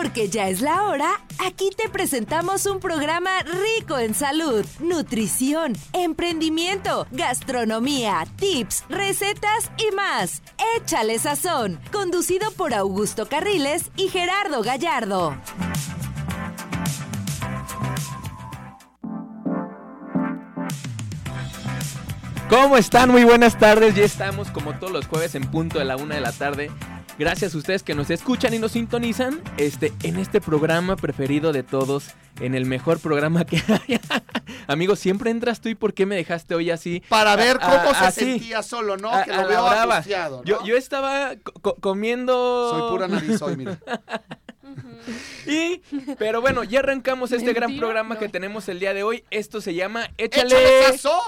Porque ya es la hora, aquí te presentamos un programa rico en salud, nutrición, emprendimiento, gastronomía, tips, recetas y más. Échale sazón, conducido por Augusto Carriles y Gerardo Gallardo. ¿Cómo están? Muy buenas tardes. Ya estamos como todos los jueves en punto de la una de la tarde. Gracias a ustedes que nos escuchan y nos sintonizan este, en este programa preferido de todos, en el mejor programa que hay. Amigo, siempre entras tú y ¿por qué me dejaste hoy así? Para ver A- cómo a- se así, sentía solo, ¿no? a- que lo veo angustiado, ¿no? Yo, yo estaba co- comiendo... Soy pura nariz hoy, mira. Y, pero bueno, ya arrancamos este gran programa no. que tenemos el día de hoy. Esto se llama Échale. ¡Échale sazón!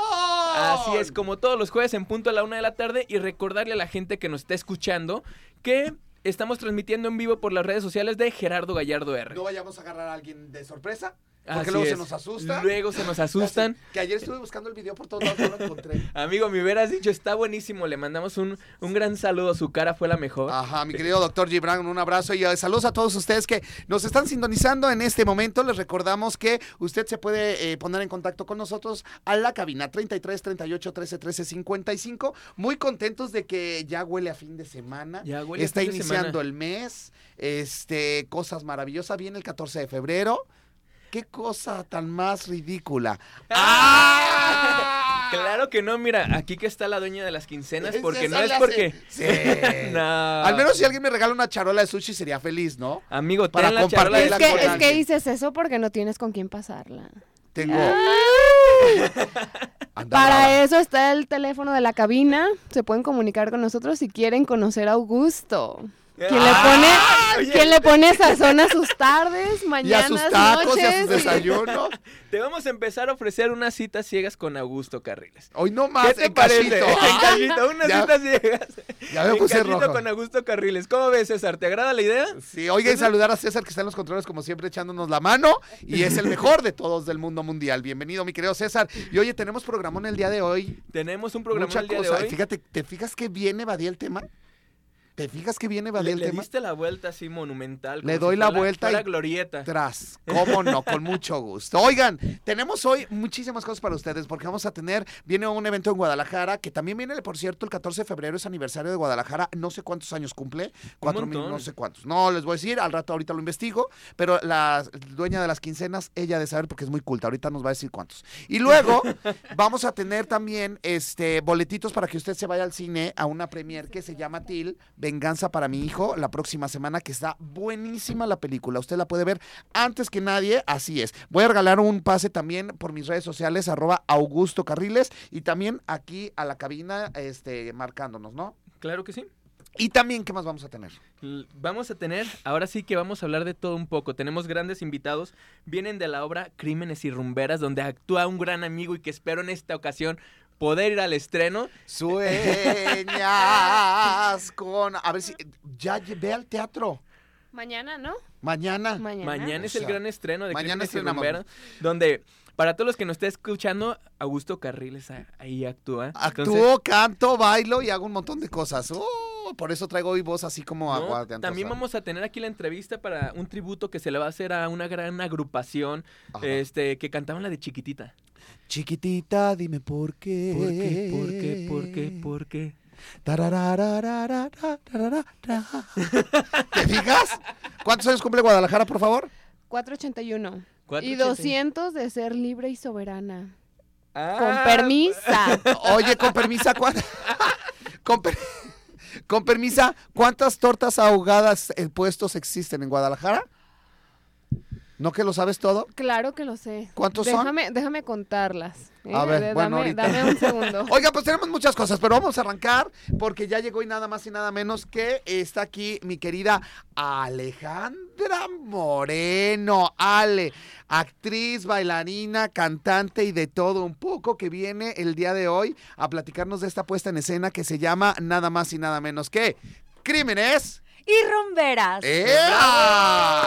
Así es, como todos los jueves en punto a la una de la tarde y recordarle a la gente que nos está escuchando que estamos transmitiendo en vivo por las redes sociales de Gerardo Gallardo R. No vayamos a agarrar a alguien de sorpresa, porque Así luego se nos asusta. Luego se nos asustan. Que ayer estuve buscando el video por todos lados, no lo encontré. Amigo, me hubieras dicho, está buenísimo. Le mandamos un, un gran saludo. Su cara fue la mejor. Ajá, mi querido doctor Gibran, un abrazo y eh, saludos a todos ustedes que nos están sintonizando en este momento. Les recordamos que usted se puede eh, poner en contacto con nosotros a la cabina 33 38 13 13 55. Muy contentos de que ya huele a fin de semana. Ya huele a Está fin de iniciando semana. el mes. Este, cosas maravillosas. Viene el 14 de febrero. Qué cosa tan más ridícula. ¡Ah! Claro que no, mira, aquí que está la dueña de las quincenas, porque no es porque... Sí. No. Al menos si alguien me regala una charola de sushi sería feliz, ¿no? Amigo, ten Para la compartir charola de Es la que, es que dices eso porque no tienes con quién pasarla. Tengo. Anda Para eso está el teléfono de la cabina. Se pueden comunicar con nosotros si quieren conocer a Augusto. Quien le pone, Oye. quien le pone sazón a sus tardes, Y a mañanas, sus tacos y a sus desayunos. Te vamos a empezar a ofrecer unas citas ciegas con Augusto Carriles. Hoy no más. ¿Qué te en parece? cachito. En Ah, cachito, unas ya- citas ciegas. Ya me En puse rojo. con Augusto Carriles. ¿Cómo ves, César? ¿Te agrada la idea? Sí, oigan, saludar a César que está en los controles como siempre echándonos la mano y es el mejor de todos del mundo mundial. Bienvenido, mi querido César. Y oye, tenemos programón el día de hoy. Tenemos un programa Mucha el día cosa. de hoy. Fíjate, ¿te fijas que viene evadí el tema? ¿Te fijas que viene evadí le, el le tema? diste la vuelta así monumental. Le doy si la vuelta fuera y- glorieta. Tras, cómo no, con mucho gusto. Oigan, tenemos hoy muchísimas cosas para ustedes porque vamos a tener, viene un evento en Guadalajara que también viene, por cierto, el 14 de febrero es aniversario de Guadalajara, no sé cuántos años cumple, cuatro mil, no sé cuántos. No les voy a decir, al rato ahorita lo investigo, pero la dueña de las quincenas, ella de saber porque es muy culta, ahorita nos va a decir cuántos. Y luego vamos a tener también este boletitos para que usted se vaya al cine a una premier que se llama Til, Venganza para mi hijo, la próxima semana, que está buenísima la película. Usted la puede ver antes que nadie, así es. Voy a regalar un pase también por mis redes sociales, arroba Augusto Carriles, y también aquí a la cabina, este, marcándonos, ¿no? Claro que sí. Y también, ¿qué más vamos a tener? Vamos a tener, ahora sí que vamos a hablar de todo un poco. Tenemos grandes invitados. Vienen de la obra Crímenes y Rumberas, donde actúa un gran amigo y que espero en esta ocasión poder ir al estreno. Sueñas con... A ver si... Ya ve al teatro. Mañana, ¿no? Mañana. Mañana. Mañana es O el gran estreno de mañana estrenamos. Rumberas, donde para todos los que nos estén escuchando, Augusto Carriles ahí actúa. Entonces, Actúo, canto, bailo y hago un montón de cosas. Oh, por eso traigo hoy voz así como ¿no? agua de También vamos a tener aquí la entrevista para un tributo que se le va a hacer a una gran agrupación Ajá. este que cantaban la de chiquitita. Chiquitita, dime por qué. ¿Por qué? ¿Por qué? ¿Por qué? ¿Por qué? ¿Te fijas? ¿Cuántos años cumple Guadalajara, por favor? 481. Y 480. 200 de ser libre y soberana. Ah, Con permisa. Oye, con permisa, ¿cuán- con, per- con permisa, ¿cuántas tortas ahogadas en puestos existen en Guadalajara? ¿No que lo sabes todo? Claro que lo sé. ¿Cuántos son? déjame, Déjame contarlas. ¿eh? A ver, De- bueno, dame, ahorita. dame un segundo. Oiga, pues tenemos muchas cosas, pero vamos a arrancar porque ya llegó y nada más y nada menos que está aquí mi querida Alejandra Moreno. Ale, actriz, bailarina, cantante y de todo un poco que viene el día de hoy a platicarnos de esta puesta en escena que se llama nada más y nada menos que Crímenes. Y rumberas. ¡Ea!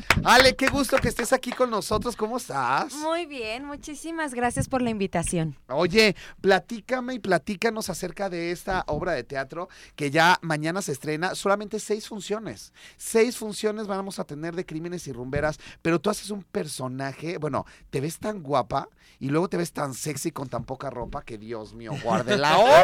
Ale, qué gusto que estés aquí con nosotros. ¿Cómo estás? Muy bien, muchísimas gracias por la invitación. Oye, platícame y platícanos acerca de esta obra de teatro que ya mañana se estrena. Solamente seis funciones. Seis funciones vamos a tener de crímenes y rumberas, pero tú haces un personaje, bueno, te ves tan guapa y luego te ves tan sexy con tan poca ropa que Dios mío, guarde la obra.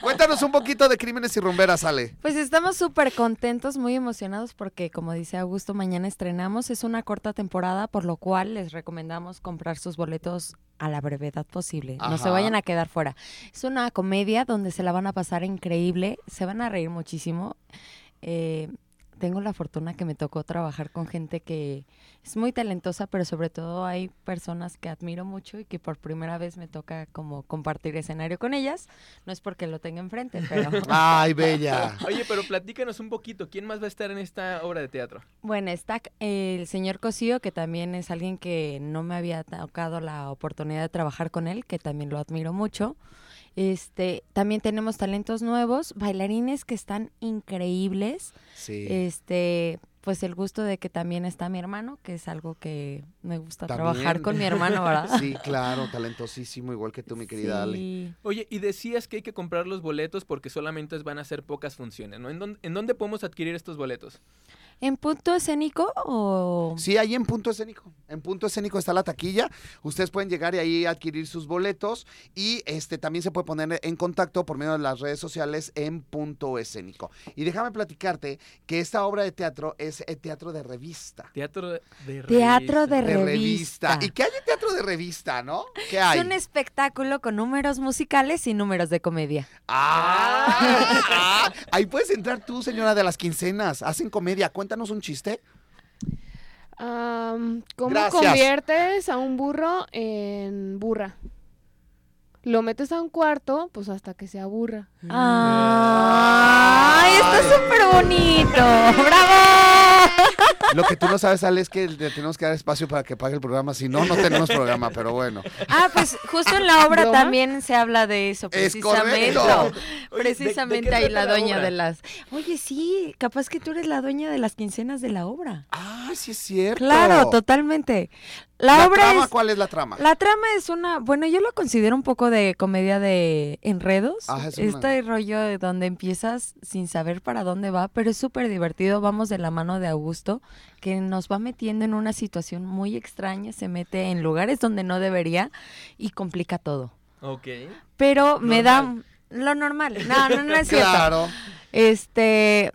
Cuéntanos un poquito de crímenes y rumberas, Ale. Pues estamos súper contentos, muy emocionados porque como dice Augusto, mañana estrenamos. Es una corta temporada, por lo cual les recomendamos comprar sus boletos a la brevedad posible. No se vayan a quedar fuera. Es una comedia donde se la van a pasar increíble, se van a reír muchísimo. Eh, tengo la fortuna que me tocó trabajar con gente que es muy talentosa, pero sobre todo hay personas que admiro mucho y que por primera vez me toca como compartir escenario con ellas. No es porque lo tenga enfrente, pero Ay, bella. Oye, pero platícanos un poquito, ¿quién más va a estar en esta obra de teatro? Bueno, está el señor Cosío, que también es alguien que no me había tocado la oportunidad de trabajar con él, que también lo admiro mucho. Este, también tenemos talentos nuevos, bailarines que están increíbles. Sí. Este, pues el gusto de que también está mi hermano, que es algo que me gusta También. trabajar con mi hermano, ¿verdad? Sí, claro, talentosísimo, igual que tú, mi querida Ale. Sí. Oye, y decías que hay que comprar los boletos porque solamente van a ser pocas funciones, ¿no? ¿En dónde, en dónde podemos adquirir estos boletos? ¿En punto escénico o...? Sí, ahí en Punto Escénico. En Punto Escénico está la taquilla. Ustedes pueden llegar y ahí adquirir sus boletos. Y este también se puede poner en contacto por medio de las redes sociales en Punto Escénico. Y déjame platicarte que esta obra de teatro es eh, teatro de revista. Teatro de Teatro de De revista. ¿Y qué hay en teatro de revista, no? ¿Qué hay? Es un espectáculo con números musicales y números de comedia. Ah, ah, ahí puedes entrar tú, señora de las quincenas. Hacen comedia. Cuéntanos un chiste. Am, ¿Cómo Gracias. conviertes a un burro en burra? Lo metes a un cuarto, pues hasta que se aburra. ¡Ay, está súper bonito! ¡Bravo! Lo que tú no sabes, Ale, es que le tenemos que dar espacio para que pague el programa. Si no, no tenemos programa, pero bueno. Ah, pues justo en la obra ¿Broma? también se habla de eso, Es precisamente. correcto. Oye, ¿de- de precisamente ahí la la dueña obra? de las... Oye, sí, capaz que tú eres la dueña de las quincenas de la obra. Ah, sí es cierto. Claro, totalmente. La, ¿La obra trama es... cuál es la trama? La trama es una, bueno, yo lo considero un poco de comedia de enredos. Ah, es una- Este rollo de donde empiezas sin saber para dónde va, pero es súper divertido. Vamos de la mano de Augusto, que nos va metiendo en una situación muy extraña, se mete en lugares donde no debería y complica todo. Ok. Pero me da lo normal. No, no, no es cierto. Claro. Este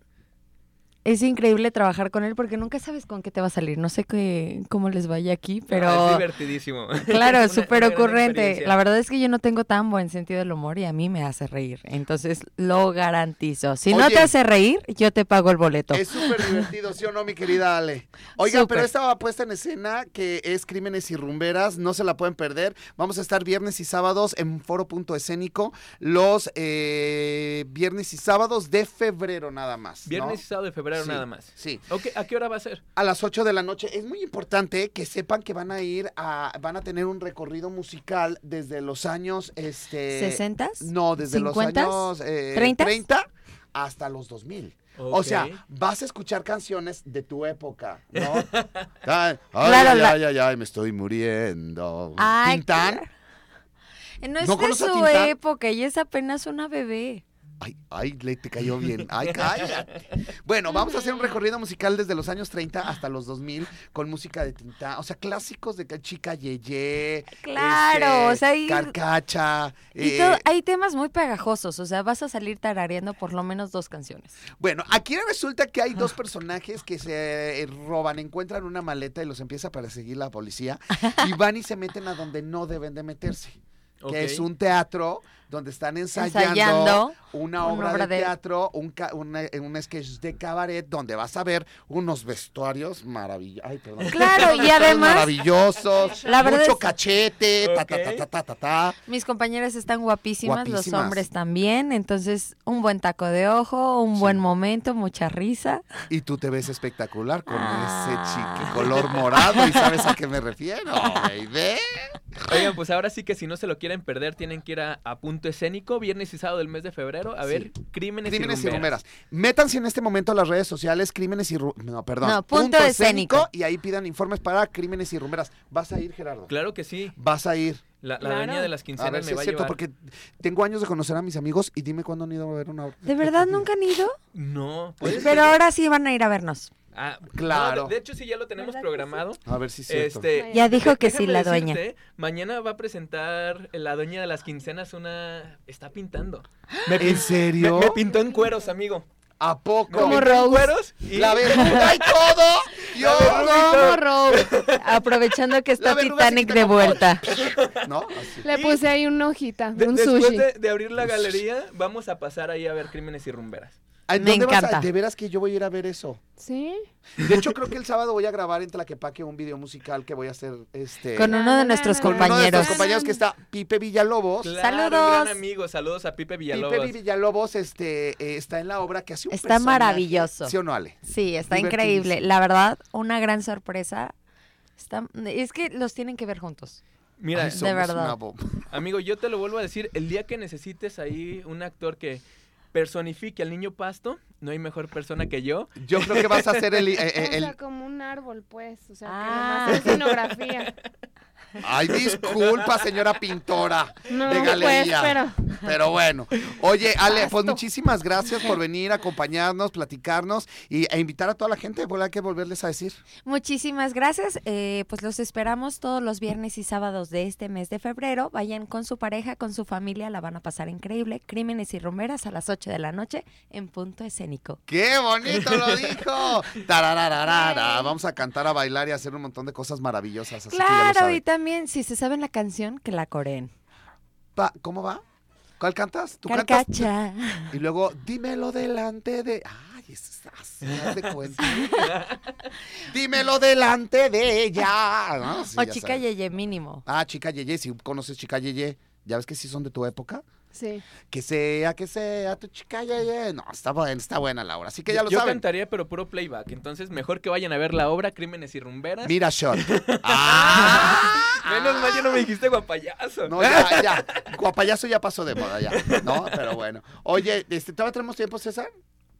es increíble trabajar con él porque nunca sabes con qué te va a salir. No sé qué, cómo les vaya aquí, pero Ah, es divertidísimo. Claro, súper ocurrente. La verdad es que yo no tengo tan buen sentido del humor y a mí me hace reír. Entonces lo garantizo. Si no te hace reír, yo te pago el boleto. Es súper divertido, ¿sí o no, mi querida Ale? Oiga, Súper. pero esta puesta en escena que es Crímenes y Rumberas, no se la pueden perder. Vamos a estar viernes y sábados en Foro Punto Escénico, los eh, viernes y sábados de febrero nada más. ¿no? Viernes y sábado de febrero Sí, nada más. Sí, ¿a qué hora va a ser? a las 8 de la noche. Es muy importante que sepan que van a ir a, van a tener un recorrido musical desde los años, este... ¿Sesentas? No, desde los años eh, ¿Treintas? 30 hasta los 2000. O Ok. sea, vas a escuchar canciones de tu época, ¿no? ay, ay, Claro, ay, la- ay, ay, ay, me estoy muriendo. Ay, Tintán. claro. No es ¿No de su Tintán? época, ella es apenas una bebé. Ay, ay, le te cayó bien. Ay, cállate. Bueno, vamos a hacer un recorrido musical desde los años 30 hasta los 2000 con música de Tintán, o sea, clásicos de Chica Yeye, Claro, este, o sea, y- Carcacha. Y eh, todo- hay temas muy pegajosos, o sea, vas a salir tarareando por lo menos dos canciones. Bueno, aquí resulta que hay dos personajes que se eh, roban, encuentran una maleta y los empieza a perseguir la policía y van y se meten a donde no deben de meterse. Que es un teatro donde están ensayando, Ensayando una una obra, de de- teatro, un, ca- una- un sketch de cabaret donde vas a ver unos vestuarios maravillosos. Claro, y además- maravillosos, La verdad mucho es- cachete, ta, ta, ta, ta, ta, ta, ta. Mis compañeras están guapísimas, los hombres también, entonces un buen taco de ojo, un Sí. buen momento, mucha risa. Y tú te ves espectacular con Ah. ese chique color morado y sabes a qué me refiero, baby. Oigan, pues ahora sí que si no se lo quieren perder, tienen que ir a, a Punto Escénico, viernes y sábado del mes de febrero, a ver Crímenes, Crímenes y y Rumberas. rumberas. Métanse en este momento a las redes sociales, crímenes y ru- No, perdón. No, punto escénico. Y ahí pidan informes para crímenes y rumberas. ¿Vas a ir, Gerardo? Claro que sí, Vas a ir. la, la Claro. dueña de las A quincenas ver me es a cierto, llevar. porque tengo años de conocer a mis amigos y dime cuándo han ido a ver una obra. ¿De verdad nunca han ido? No, pues... Pero ahora sí van a ir a vernos. Ah, Claro. no, de, de hecho, sí, ya lo tenemos ¿Verdad que programado. A ver si es cierto. Este, Ya dijo que sí, la dueña. decirte, mañana va a presentar la dueña de las quincenas una... Está pintando. Me ¿En serio? Me, me pintó en cueros, amigo. ¿A poco? Como Rose. cueros y... La verruga y todo. Yo Como Rose. Aprovechando que está Titanic de vuelta. No, así. Le puse ahí una hojita, De- un después sushi. de, de abrir la galería, vamos a pasar ahí a ver Crímenes y Rumberas. ¿En Me dónde vas a- encanta. de veras que yo voy a ir a ver eso. ¿Sí? De hecho, creo que el sábado voy a grabar en Tlaquepaque un video musical que voy a hacer este Con uno de nuestros con uno de compañeros. nuestros compañeros que está Pipe Villalobos. Claro, Saludos. gran amigo, saludos a Pipe Villalobos. Pipe Villalobos este, eh, está en la obra que hace un Está personaje. maravilloso. ¿Sí o no, Ale? Sí, está increíble. La verdad, una gran sorpresa. Está, es que los tienen que ver juntos. Mira, Ay, somos verdad. amigo, yo te lo vuelvo a decir, el día que necesites ahí un actor que personifique al niño pasto, no hay mejor persona que yo. Yo creo que vas a hacer el... eh, o el- sea, como un árbol, pues. O sea, Ah. que nomás es escenografía. Ay, disculpa, señora pintora No, de pues, galería. pero... Pero bueno, oye, Ale, pues muchísimas gracias por venir, acompañarnos, platicarnos y, e invitar a toda la gente. Hay que volverles a decir. Muchísimas gracias. eh, pues los esperamos todos los viernes y sábados de este mes de febrero. Vayan con su pareja, con su familia, la van a pasar increíble. Crímenes y Romeras a las 8 de la noche en punto escénico. ¡Qué bonito lo dijo! Vamos a cantar, a bailar y a hacer un montón de cosas maravillosas. Así que ya lo Claro, saben. y también si se saben la canción, que la coreen. Pa- ¿Cómo va? ¿Cuál cantas? ¿Tú cantas? Carcacha. Y luego, dímelo delante de. Ay, es así, haz de cuenta. dímelo delante de ella. ¿no? Sí, o chica. Yeye mínimo. Ah, chica Yeye, si conoces chica Yeye, ya ves que sí son de tu época. Sí. Que sea, que sea tu chica Yeye. No, está buena, está buena Laura. Así que ya lo yo saben. cantaría, pero puro playback. Entonces, mejor que vayan a ver la obra Crímenes y Rumberas. Mira, shot. ¡Ah! Menos mal ya no me dijiste guapayazo. No, ya, ya. Guapayazo ya pasó de moda, ya. No, pero bueno. Oye, este, ¿todavía tenemos tiempo, César?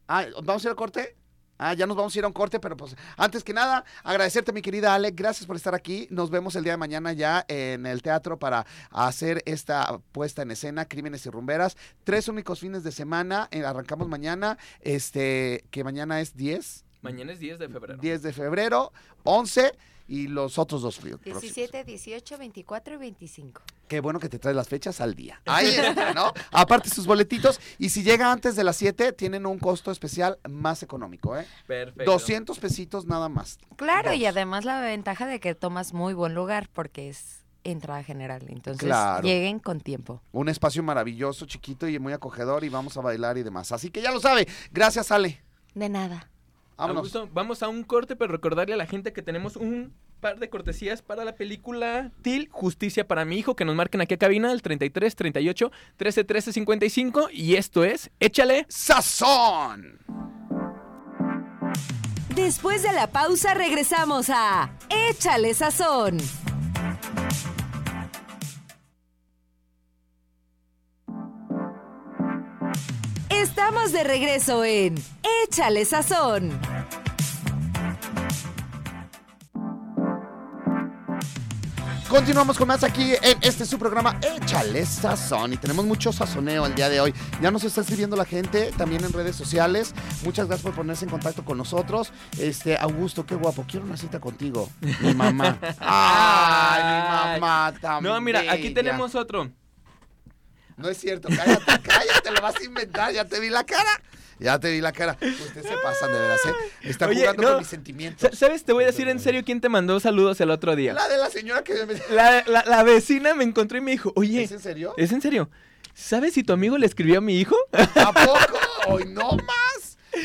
Ah, ¿vamos a ir al corte? Ah, ya nos vamos a ir a un corte, pero pues antes que nada, agradecerte, mi querida Ale, gracias por estar aquí. Nos vemos el día de mañana ya en el teatro para hacer esta puesta en escena, Crímenes y Rumberas. Tres únicos fines de semana, eh, arrancamos mañana, este, que mañana es 10, Mañana es 10 de febrero. 10 de febrero, 11 y los otros dos fríos. 17, 18, 24 y 25. Qué bueno que te traes las fechas al día. Ahí está, ¿no? Aparte sus boletitos. Y si llega antes de las 7, tienen un costo especial más económico, ¿eh? Perfecto. 200 pesitos nada más. Claro, y además la ventaja de que tomas muy buen lugar porque es entrada general. Entonces, Claro. lleguen con tiempo. Un espacio maravilloso, chiquito y muy acogedor y vamos a bailar y demás. Así que ya lo sabe. Gracias, Ale. De nada. Vámonos. Augusto, vamos a un corte, pero recordarle a la gente que tenemos un par de cortesías para la película Til, Justicia para mi hijo, que nos marquen aquí a cabina el 33 38 13 13 55 y esto es Échale. ¡Sazón! Después de la pausa regresamos a Échale Sazón. Estamos de regreso en Échale Sazón. Continuamos con más aquí en este su programa Échale Sazón y tenemos mucho sazoneo el día de hoy. Ya nos está escribiendo la gente también en redes sociales. Muchas gracias por ponerse en contacto con nosotros. Este, Augusto, qué guapo, quiero una cita contigo. Mi mamá. Ay, mi mamá también. No, mira, aquí tenemos otro. No es cierto, cállate, cállate, lo vas a inventar, ya te vi la cara. Ya te vi la cara. Ustedes se pasan de veras, ¿eh? Están Oye, jugando no. con mis sentimientos. Sa- ¿Sabes? Te voy a decir en serio quién te mandó saludos el otro día. La de la señora que me... La, la- la vecina me encontró y me dijo, oye, ¿Es en serio? ¿es en serio? ¿Sabes si tu amigo le escribió a mi hijo? ¿A poco? No más.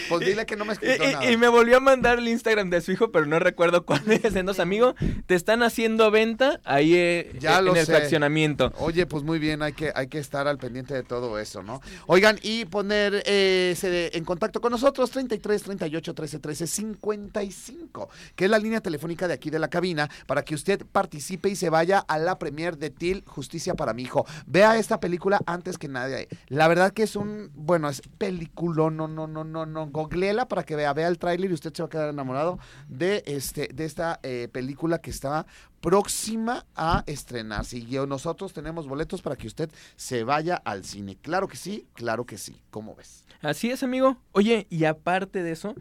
Pues dile que no me escribió y- nada. y me volvió a mandar el Instagram de su hijo, pero no recuerdo cuál es. Entonces, amigo, te están haciendo venta ahí eh, Ya en lo el sé. fraccionamiento. Oye, pues muy bien, hay que, hay que estar al pendiente de todo eso, ¿no? Oigan, y poner eh, en contacto con nosotros, 33 38 13 13 55, que es la línea telefónica de aquí de la cabina, para que usted participe y se vaya a la premier de TIL Justicia para mi hijo. Vea esta película antes que nadie. La verdad que es un, bueno, es película, no, no, no, no, no, googleela para que vea, vea el tráiler y usted se va a quedar enamorado de, este, de esta eh, película que está próxima a estrenarse. Y nosotros tenemos boletos para que usted se vaya al cine. Claro que sí, claro que sí. ¿Cómo ves? Así es, amigo. Oye, y aparte de eso,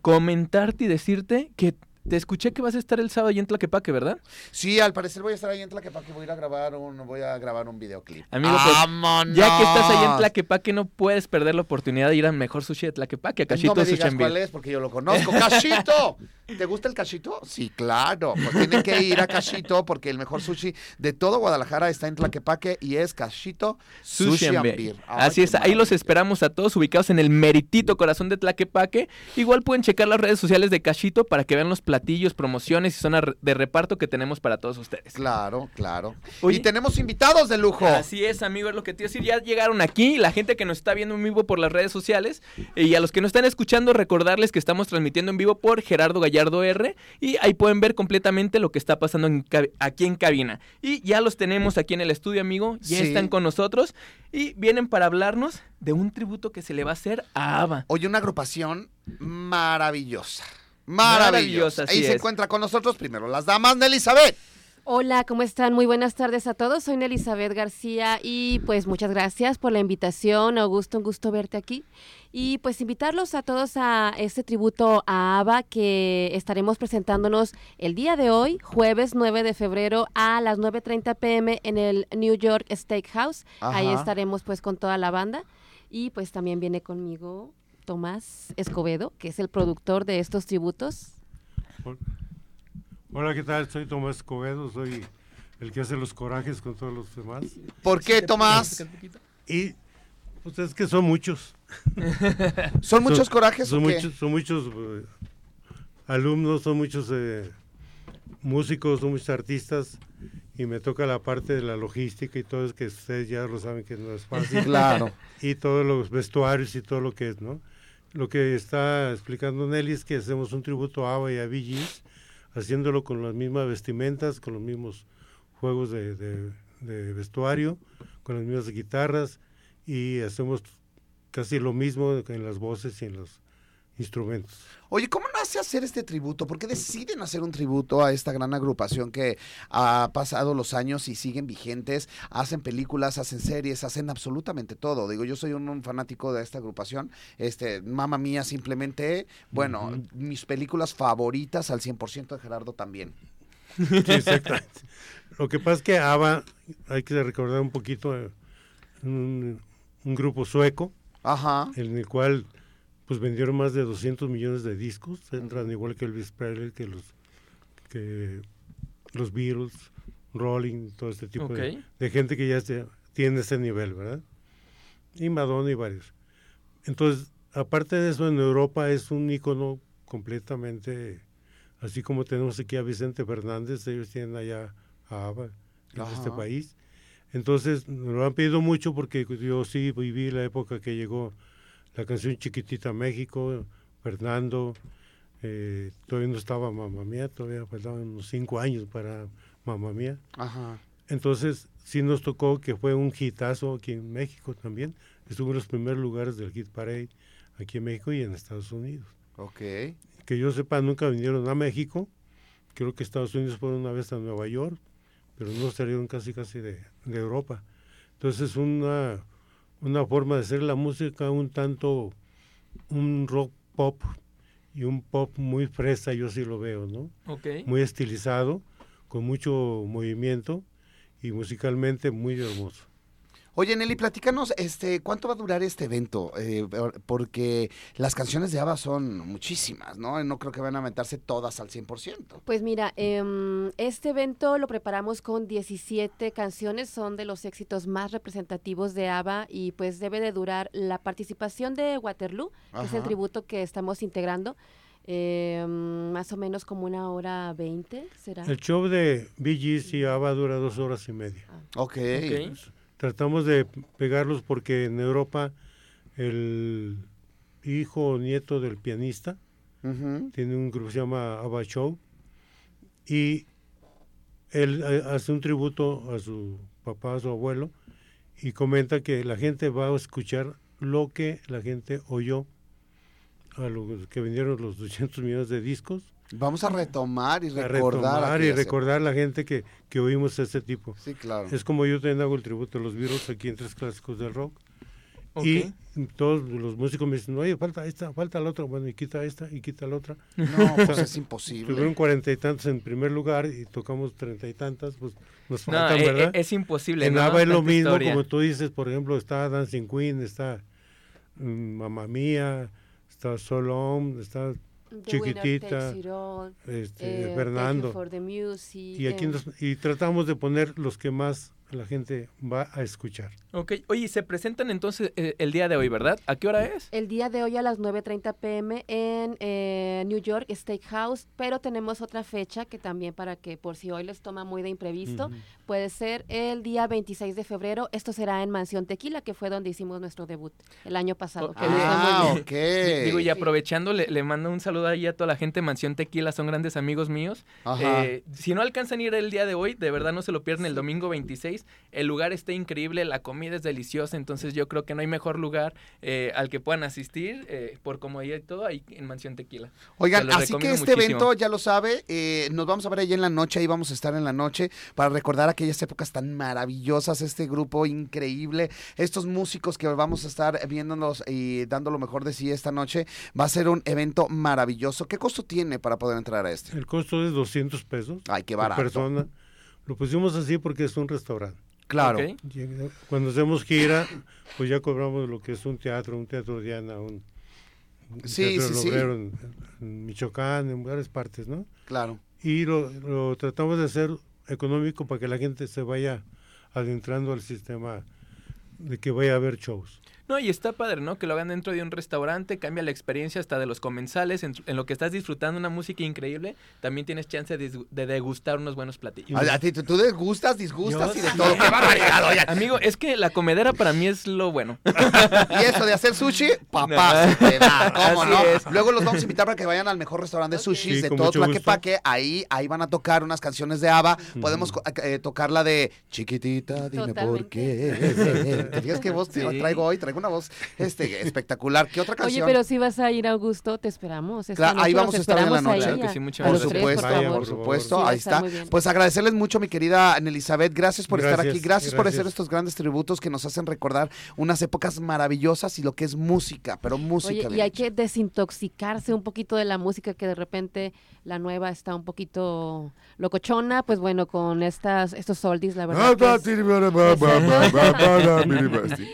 comentarte y decirte que te escuché que vas a estar el sábado ahí en Tlaquepaque, ¿verdad? Sí, al parecer voy a estar ahí en Tlaquepaque, voy a ir a grabar un, voy a grabar un videoclip. Amigo, pues, ¡Vámonos! Ya que estás ahí en Tlaquepaque, no puedes perder la oportunidad de ir al mejor sushi de Tlaquepaque, a Cachito no me digas cuál es porque yo lo conozco. ¡Cachito! ¿Te gusta el cachito? Sí, claro. Pues tiene que ir a Cachito porque el mejor sushi de todo Guadalajara está en Tlaquepaque y es Cachito Sushi and Beer. Beer. Ay, Así es, ahí los esperamos a todos ubicados en el meritito corazón de Tlaquepaque. Igual pueden checar las redes sociales de Cachito para que vean los platillos, promociones y zona de reparto que tenemos para todos ustedes. Claro, claro. Oye. y tenemos invitados de lujo. Así es, amigo, es lo que te iba a decir. Ya llegaron aquí, la gente que nos está viendo en vivo por las redes sociales. Y a los que nos están escuchando, recordarles que estamos transmitiendo en vivo por Gerardo Gallardo R. Y ahí pueden ver completamente lo que está pasando en aquí en cabina. Y ya los tenemos aquí en el estudio, amigo. Ya Sí. están con nosotros. Y vienen para hablarnos de un tributo que se le va a hacer a Ava. Oye, una agrupación maravillosa. Maravillosa, Ahí se es. encuentra con nosotros primero las damas de Elizabeth. Hola, ¿cómo están? Muy buenas tardes a todos. Soy Elizabeth García y pues muchas gracias por la invitación. Augusto, un gusto verte aquí. Y pues invitarlos a todos a este tributo a ABBA que estaremos presentándonos el día de hoy, jueves 9 de febrero a las 9.30 pm en el New York Steakhouse. Ahí estaremos pues con toda la banda. Y pues también viene conmigo Tomás Escobedo, que es el productor de estos tributos. Hola, ¿qué tal? Soy Tomás Escobedo, soy el que hace los corajes con todos los demás. ¿Por qué, Tomás? Y pues es que son muchos. ¿Son muchos corajes Son o qué? muchos, son muchos eh, alumnos, son muchos eh, músicos, son muchos artistas y me toca la parte de la logística y todo es que ustedes ya lo saben que no es fácil. Claro. y todos los vestuarios y todo lo que es, ¿no? Lo que está explicando Nelly es que hacemos un tributo a ABBA y a Bee haciéndolo con las mismas vestimentas, con los mismos juegos de, de- de vestuario, con las mismas guitarras y hacemos casi lo mismo en las voces y en los instrumentos. Oye, ¿cómo nace hacer este tributo? ¿Por qué deciden hacer un tributo a esta gran agrupación que ha pasado los años y siguen vigentes? Hacen películas, hacen series, hacen absolutamente todo. Digo, yo soy un, un fanático de esta agrupación. Este, mamá mía, simplemente, bueno, mis películas favoritas al 100% de Gerardo también. Sí, exactamente. Lo que pasa es que ABBA, hay que recordar un poquito, eh, un, un grupo sueco, Ajá. en el cual pues vendieron más de 200 millones de discos, entran igual que Elvis Presley, que los que los Beatles, Rolling, todo este tipo de, Ok. de gente que ya se- tiene ese nivel, ¿verdad? Y Madonna y varios. Entonces, aparte de eso, en Europa es un icono completamente, así como tenemos aquí a Vicente Fernández, ellos tienen allá a ABBA en este Ajá. país. Entonces, lo han pedido mucho porque yo sí viví la época que llegó la canción Chiquitita México, Fernando, eh, todavía no estaba Mamá Mía, todavía faltaban unos cinco años para Mamá Mía. Ajá. Entonces, sí nos tocó que fue un hitazo aquí en México también. Estuvo en los primeros lugares del Hit Parade aquí en México y en Estados Unidos. Ok. Que yo sepa, nunca vinieron a México. Creo que Estados Unidos fueron una vez a Nueva York, pero no salieron casi casi de, de Europa. Entonces, es una, una forma de hacer la música un tanto, un rock pop y un pop muy fresa, yo sí lo veo, ¿no? Muy estilizado, con mucho movimiento y musicalmente muy hermoso. Oye, Nelly, platícanos, este, ¿cuánto va a durar este evento? Eh, porque las canciones de ABBA son muchísimas, ¿no? No creo que van a meterse todas al 100%. Pues mira, em, este evento lo preparamos con 17 canciones, son de los éxitos más representativos de ABBA y pues debe de durar la participación de Waterloo, que es el tributo que estamos integrando, em, más o menos como una hora veinte, ¿será? El show de Gees y ABBA dura dos horas y media. Ok. Ok. Tratamos de pegarlos porque en Europa el hijo o nieto del pianista tiene un grupo que se llama ABBA Show y él eh, hace un tributo a su papá, a su abuelo y comenta que la gente va a escuchar lo que la gente oyó a los que vendieron los 200 millones de discos, Vamos a retomar y a recordar. retomar y recordar a la gente que, que oímos ese tipo. Sí, claro. Es como yo también hago el tributo a los Beatles aquí en Tres Clásicos del Rock. Y todos los músicos me dicen, oye, falta esta, falta la otra, bueno, y quita esta, y quita la otra. No, pues es imposible. Tuvieron cuarenta y tantos en primer lugar y tocamos treinta y tantas, pues nos No, faltan, e- e- ¿verdad? es imposible. en ¿no? ABBA es lo mismo, historia. como tú dices, por ejemplo, está Dancing Queen, está mm, Mamma Mía, está Solom, está Chiquitita, este, eh, Fernando. for the Music, Y aquí em, nos- y tratamos de poner los que más la gente va a escuchar. Ok, oye, se presentan entonces eh, el día de hoy, ¿verdad? ¿A qué hora es? El día de hoy a las 9.30 pm en eh, New York Steakhouse, pero tenemos otra fecha que también para que por si hoy les toma muy de imprevisto, puede ser el día 26 de febrero. Esto será en Mansión Tequila, que fue donde hicimos nuestro debut el año pasado. Ok. que nos fue muy Ah, bien. ok. Digo, y Sí. aprovechando, le, le mando un saludo ahí a toda la gente. Mansión Tequila son grandes amigos míos. Ajá. Eh, si no alcanzan a ir el día de hoy, de verdad no se lo pierden el domingo 26. El lugar está increíble, la comida es deliciosa, entonces yo creo que no hay mejor lugar eh, al que puedan asistir eh, por comodidad y todo ahí en Mansión Tequila. Oigan, así que este muchísimo. evento ya lo sabe, eh, nos vamos a ver ahí en la noche, ahí vamos a estar en la noche para recordar aquellas épocas tan maravillosas, este grupo increíble, estos músicos que vamos a estar viéndonos y dando lo mejor de sí esta noche, va a ser un evento maravilloso. ¿Qué costo tiene para poder entrar a este? El costo es 200 pesos Ay, qué por barato. persona. Lo pusimos así porque es un restaurante. Claro. Ok. Llega- Cuando hacemos gira, pues ya cobramos lo que es un teatro, un teatro Diana, un, un Sí, teatro sí, sí. En Michoacán, en varias partes, ¿no? Claro. Y lo, lo tratamos de hacer económico para que la gente se vaya adentrando al sistema de que vaya a haber shows. No, y está padre, ¿no? Que lo hagan dentro de un restaurante, cambia la experiencia hasta de los comensales, en, en lo que estás disfrutando una música increíble, también tienes chance de, de degustar unos buenos platillos. A, a ti, tú degustas, disgustas Yo y de sí. todo. ¡Qué barbaridad, oigan! Amigo, es que la comedera para mí es lo bueno. Y eso de hacer sushi, papá, No. se te da, ¿cómo Así no? es. Luego los vamos a invitar para que vayan al mejor restaurante de sushi Sí, de todo. Tlaquepaque. Ahí, ahí van a tocar unas canciones de ABBA. Podemos co- eh, tocar la de Chiquitita, dime por Totalmente. qué. ¿Te fijas qué voz Sí. traigo hoy? Traigo una voz este, espectacular. ¿Qué otra Oye, canción? pero si vas a ir, Augusto, te esperamos. esta Claro, ahí vamos a estar en la noche. ahí Claro que a- sí, muchas a por supuesto, por supuesto, Sí, ahí está. Pues agradecerles mucho, mi querida Elizabeth. Gracias por estar aquí. Gracias, por hacer estos grandes tributos que nos hacen recordar unas épocas maravillosas y lo que es música, pero música. Oye, bien y hay que desintoxicarse un poquito de la música que de repente la nueva está un poquito locochona, pues bueno, con estas estos oldies, la verdad. que es-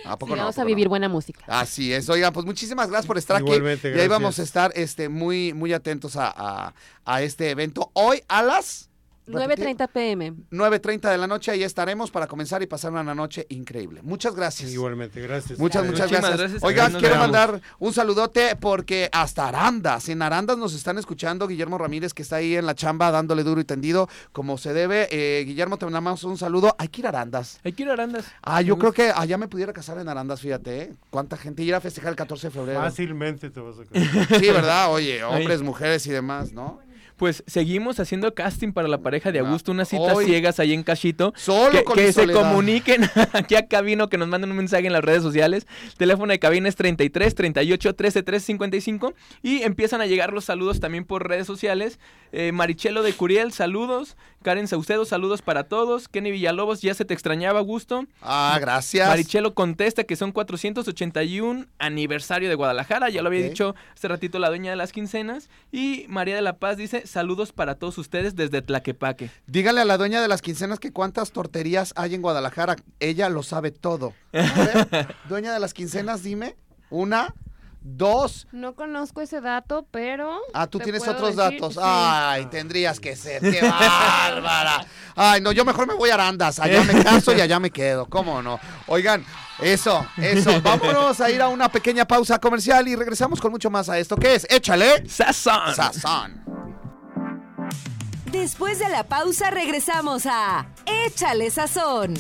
¿A poco sí, no? ¿A vamos a no? Buena música. Así es, oigan, pues muchísimas gracias por estar aquí. Igualmente, Y ahí gracias. vamos a estar este, muy, muy atentos a, a- a este evento. Hoy a las 9.30 pm. 9.30 de la noche, ahí estaremos para comenzar y pasar una noche increíble. Muchas gracias. Igualmente, gracias. Muchas, Gracias. muchas gracias. gracias. Oigan, quiero mandar un saludote porque hasta Arandas, en Arandas nos están escuchando Guillermo Ramírez que está ahí en la chamba dándole duro y tendido como se debe. Eh, Guillermo, te mandamos un saludo. Hay que ir a Arandas. Hay que ir a Arandas. Ah, yo creo que allá me pudiera casar en Arandas, fíjate, ¿eh? ¿Cuánta gente ir a festejar el 14 de febrero? Fácilmente te vas a casar. Sí, ¿verdad? Oye, hombres, mujeres y demás, ¿no? Pues seguimos haciendo casting para la pareja de Ah, Augusto, unas citas hoy- ciegas ahí en Cachito. Solo que con que mi se soledad. comuniquen aquí a Cabino, que nos manden un mensaje en las redes sociales. Teléfono de cabina es 33 38 13 13 55. Y empiezan a llegar los saludos también por redes sociales. Eh, Marichelo de Curiel, saludos. Karen Saucedo, saludos para todos. Kenny Villalobos, ya se te extrañaba, Augusto. Ah, gracias. Marichelo contesta que son 481 aniversario de Guadalajara, ya lo había dicho hace ratito la dueña de las quincenas. Y María de la Paz dice saludos para todos ustedes desde Tlaquepaque. Dígale a la dueña de las quincenas que cuántas torterías hay en Guadalajara. Ella lo sabe todo. A ver, dueña de las quincenas, dime. Una, dos. No conozco ese dato, pero. Ah, tú tienes otros decir- datos. sí. Ay, tendrías que ser. ¡Qué bárbara! Ay, no, yo mejor me voy a Arandas. Allá me caso y allá me quedo. ¿Cómo no? Oigan, eso, eso. Vámonos a ir a una pequeña pausa comercial y regresamos con mucho más a esto. ¿Qué es? Échale. ¡Sazón! Sazón. Después de la pausa regresamos a Échale Sazón.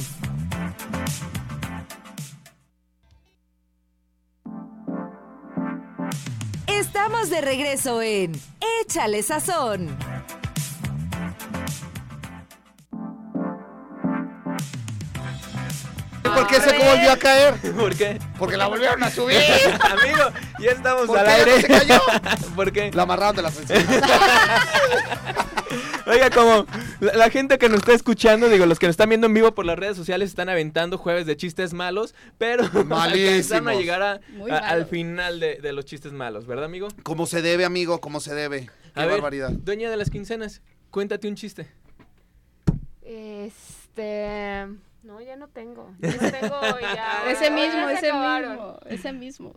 Estamos de regreso en Échale Sazón. ¿Por qué se volvió a caer? ¿Por qué? Porque la volvieron a subir. Amigo, ya estamos ¿Por al qué aire. no se cayó? ¿Por qué? La amarraron de las encías. Oiga, como la, la gente que nos está escuchando, digo, los que nos están viendo en vivo por las redes sociales están aventando jueves de chistes malos, pero alcanzaron a llegar a- Muy a- al final de, de los chistes malos, ¿verdad, amigo? Como se debe, amigo, como se debe. Qué A ver, barbaridad. dueña de las quincenas, cuéntate un chiste. Este. No, ya no tengo. Ya no tengo ya. Ese mismo, ese acabaron. mismo, ese mismo.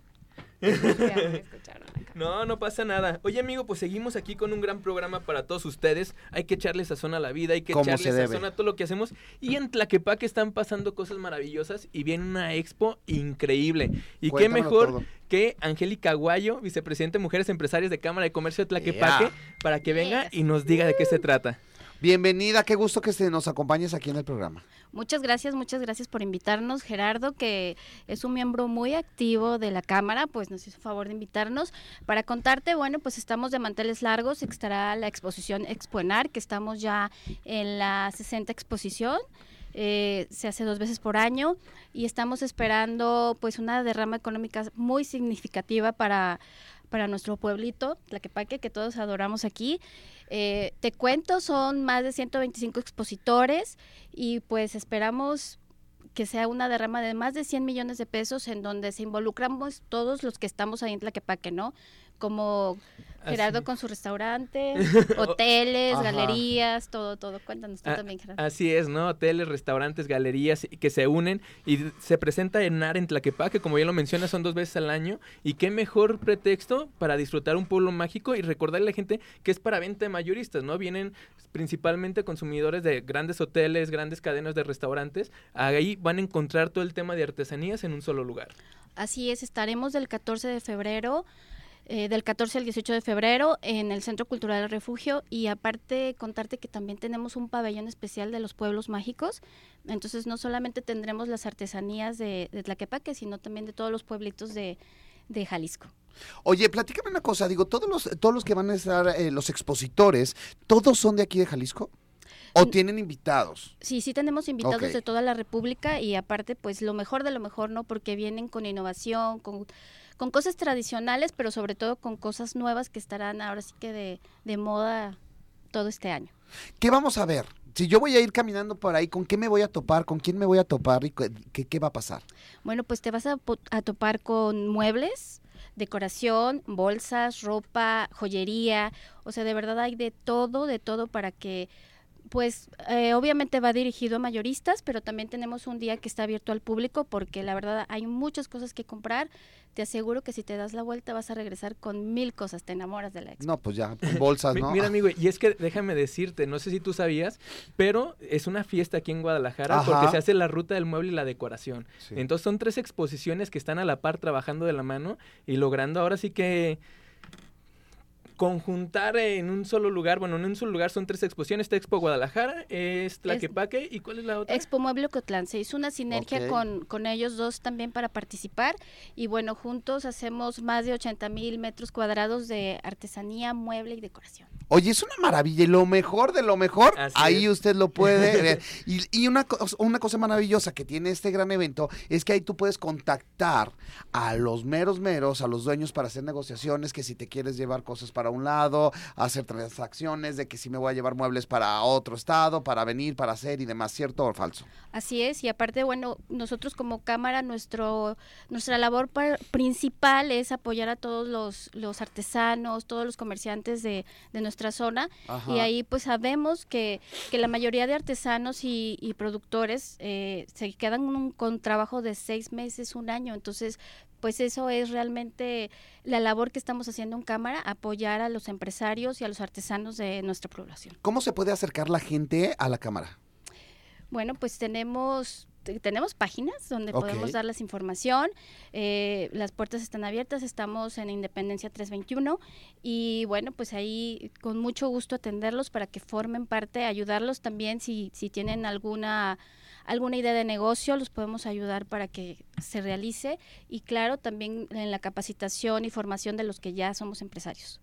Escucharon acá. No, no pasa nada. Oye, amigo, pues seguimos aquí con un gran programa para todos ustedes. Hay que echarle sazón a la vida, hay que Como echarle sazón a todo lo que hacemos. Y en Tlaquepaque están pasando cosas maravillosas y viene una expo increíble. Y qué mejor todo. que Angélica Aguayo, vicepresidente de Mujeres Empresarias de Cámara de Comercio de Tlaquepaque, Yeah. para que venga y nos diga de qué se trata. Bienvenida, qué gusto que nos acompañes aquí en el programa. Muchas gracias, muchas gracias por invitarnos. Gerardo, que es un miembro muy activo de la Cámara, pues nos hizo favor de invitarnos. Para contarte, bueno, pues estamos de manteles largos, estará la exposición Expoenar, que estamos ya en la 60 exposición. eh, se hace dos veces por año y estamos esperando pues una derrama económica muy significativa para, para nuestro pueblito, Tlaquepaque, que todos adoramos aquí. Eh, te cuento, son más de 125 expositores y pues esperamos que sea una derrama de más de 100 millones de pesos en donde se involucramos todos los que estamos ahí en Tlaquepaque, ¿no? Como Gerardo Así- con su restaurante, hoteles, Ajá. galerías, todo, todo. Cuéntanos tú Ah, también, Gerardo. Así es, ¿no? Hoteles, restaurantes, galerías que se unen y se presenta en AR en Tlaquepaque, como ya lo menciona, son dos veces al año. Y qué mejor pretexto para disfrutar un pueblo mágico y recordarle a la gente que es para venta de mayoristas, ¿no? Vienen principalmente consumidores de grandes hoteles, grandes cadenas de restaurantes. Ahí van a encontrar todo el tema de artesanías en un solo lugar. Así es, estaremos del 14 de febrero, eh, del 14 al 18 de febrero en el Centro Cultural del Refugio y aparte contarte que también tenemos un pabellón especial de los pueblos mágicos. Entonces no solamente tendremos las artesanías de, de Tlaquepaque, sino también de todos los pueblitos de, de Jalisco. Oye, platícame una cosa, digo, todos los, todos los que van a estar, eh, los expositores, ¿todos son de aquí de Jalisco? ¿O Mm. tienen invitados? Sí, sí tenemos invitados de toda la República y aparte pues lo mejor de lo mejor, ¿no? Porque vienen con innovación, con, con cosas tradicionales, pero sobre todo con cosas nuevas que estarán ahora sí que de, de moda todo este año. ¿Qué vamos a ver? Si yo voy a ir caminando por ahí, ¿con qué me voy a topar? ¿Con quién me voy a topar? ¿Y qué, qué- va a pasar? Bueno, pues te vas a, a topar con muebles, decoración, bolsas, ropa, joyería, o sea, de verdad hay de todo, de todo para que pues eh, obviamente va dirigido a mayoristas, pero también tenemos un día que está abierto al público porque la verdad hay muchas cosas que comprar. Te aseguro que si te das la vuelta vas a regresar con mil cosas, te enamoras de la expo. No, pues ya, bolsas, ¿no? Mira, amigo, y es que déjame decirte, no sé si tú sabías, pero es una fiesta aquí en Guadalajara Ajá. porque se hace la ruta del mueble y la decoración. Sí. Entonces son tres exposiciones que están a la par trabajando de la mano y logrando ahora sí que conjuntar en un solo lugar, bueno, en un solo lugar son tres exposiciones, esta Expo Guadalajara, es Tlaquepaque y ¿cuál es la otra? Expo Mueble Ocotlán. Se hizo una sinergia con, con ellos dos también para participar y bueno, juntos hacemos más de 80 mil metros cuadrados de artesanía, mueble y decoración. Oye, es una maravilla y lo mejor de lo mejor, Así ahí es. usted lo puede ver. Y, y una, una cosa maravillosa que tiene este gran evento es que ahí tú puedes contactar a los meros meros, a los dueños para hacer negociaciones, que si te quieres llevar cosas para un lado, hacer transacciones, de que si me voy a llevar muebles para otro estado, para venir, para hacer y demás, ¿cierto o falso? Así es, y aparte, bueno, nosotros como Cámara, nuestro, nuestra labor principal es apoyar a todos los, los artesanos, todos los comerciantes de, de nuestra nuestra zona Ajá. y ahí pues sabemos que, que la mayoría de artesanos y, y productores eh, se quedan un- con trabajo de seis meses, un año, entonces pues eso es realmente la labor que estamos haciendo en Cámara, apoyar a los empresarios y a los artesanos de nuestra población. ¿Cómo se puede acercar la gente a la cámara? Bueno, pues tenemos te- tenemos páginas donde Ok. podemos darles información. eh, las puertas están abiertas. Estamos en Independencia 321 y bueno, pues ahí con mucho gusto atenderlos para que formen parte, ayudarlos también si si tienen alguna alguna idea de negocio, los podemos ayudar para que se realice y claro, también en la capacitación y formación de los que ya somos empresarios.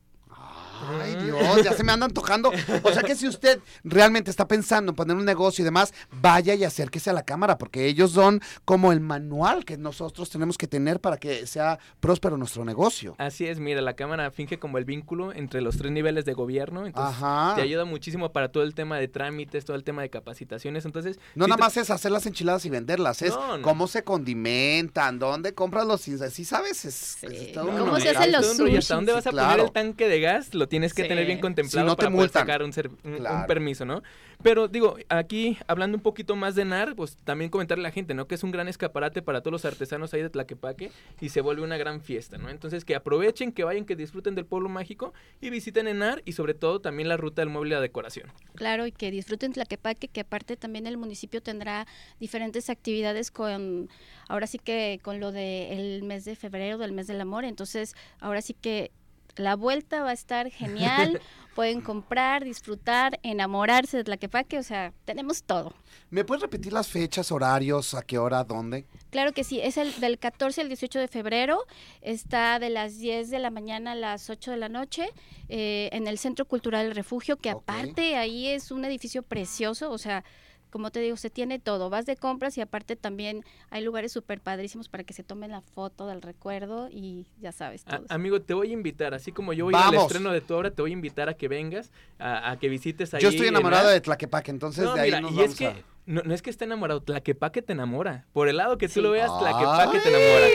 Ay, Dios, ya se me andan tocando. O sea que si usted realmente está pensando en poner un negocio y demás, vaya y acérquese a la cámara, porque ellos son como el manual que nosotros tenemos que tener para que sea próspero nuestro negocio. Así es, mira, la cámara finge como el vínculo entre los tres niveles de gobierno, entonces Ajá. te ayuda muchísimo para todo el tema de trámites, todo el tema de capacitaciones, entonces... No sí nada te- más es hacer las enchiladas y venderlas, es No, no. cómo se condimentan, dónde compras los... Sí, sabes, es, es todo un ¿Cómo se hacen los sushis? ¿Hasta dónde vas a Sí, poner claro. el tanque de gas? Lo tienes que Sí. tener bien contemplado Si no te para poder sacar un, un- permiso, ¿no? Pero digo, aquí hablando un poquito más de NAR, pues también comentarle a la gente, ¿no? Que es un gran escaparate para todos los artesanos ahí de Tlaquepaque y se vuelve una gran fiesta, ¿no? Entonces que aprovechen, que vayan, que disfruten del pueblo mágico y visiten NAR y sobre todo también la ruta del mueble y la decoración. Claro, y que disfruten Tlaquepaque, que aparte también el municipio tendrá diferentes actividades con, ahora sí que con lo del mes de febrero, del mes del amor, entonces ahora sí que la vuelta va a estar genial, pueden comprar, disfrutar, enamorarse de Tlaquepaque, o sea, tenemos todo. ¿Me puedes repetir las fechas, horarios, a qué hora, dónde? Claro que sí, es el del 14 al 18 de febrero, está de las 10 de la mañana a las 8 de la noche eh, en el Centro Cultural Refugio, que aparte ahí es un edificio precioso, o sea, como te digo, se tiene todo, vas de compras y aparte también hay lugares súper padrísimos para que se tomen la foto del recuerdo y ya sabes A- todo. amigo, te voy a invitar, así como yo voy al estreno de tu obra, te voy a invitar a que vengas, a, a que visites ahí. Yo estoy en enamorado NAR. de Tlaquepaque, entonces No, de ahí mira, nos y vamos es que a... no, no es que esté enamorado, Tlaquepaque te enamora. Por el lado que tú Sí. lo veas, Tlaquepaque te enamora.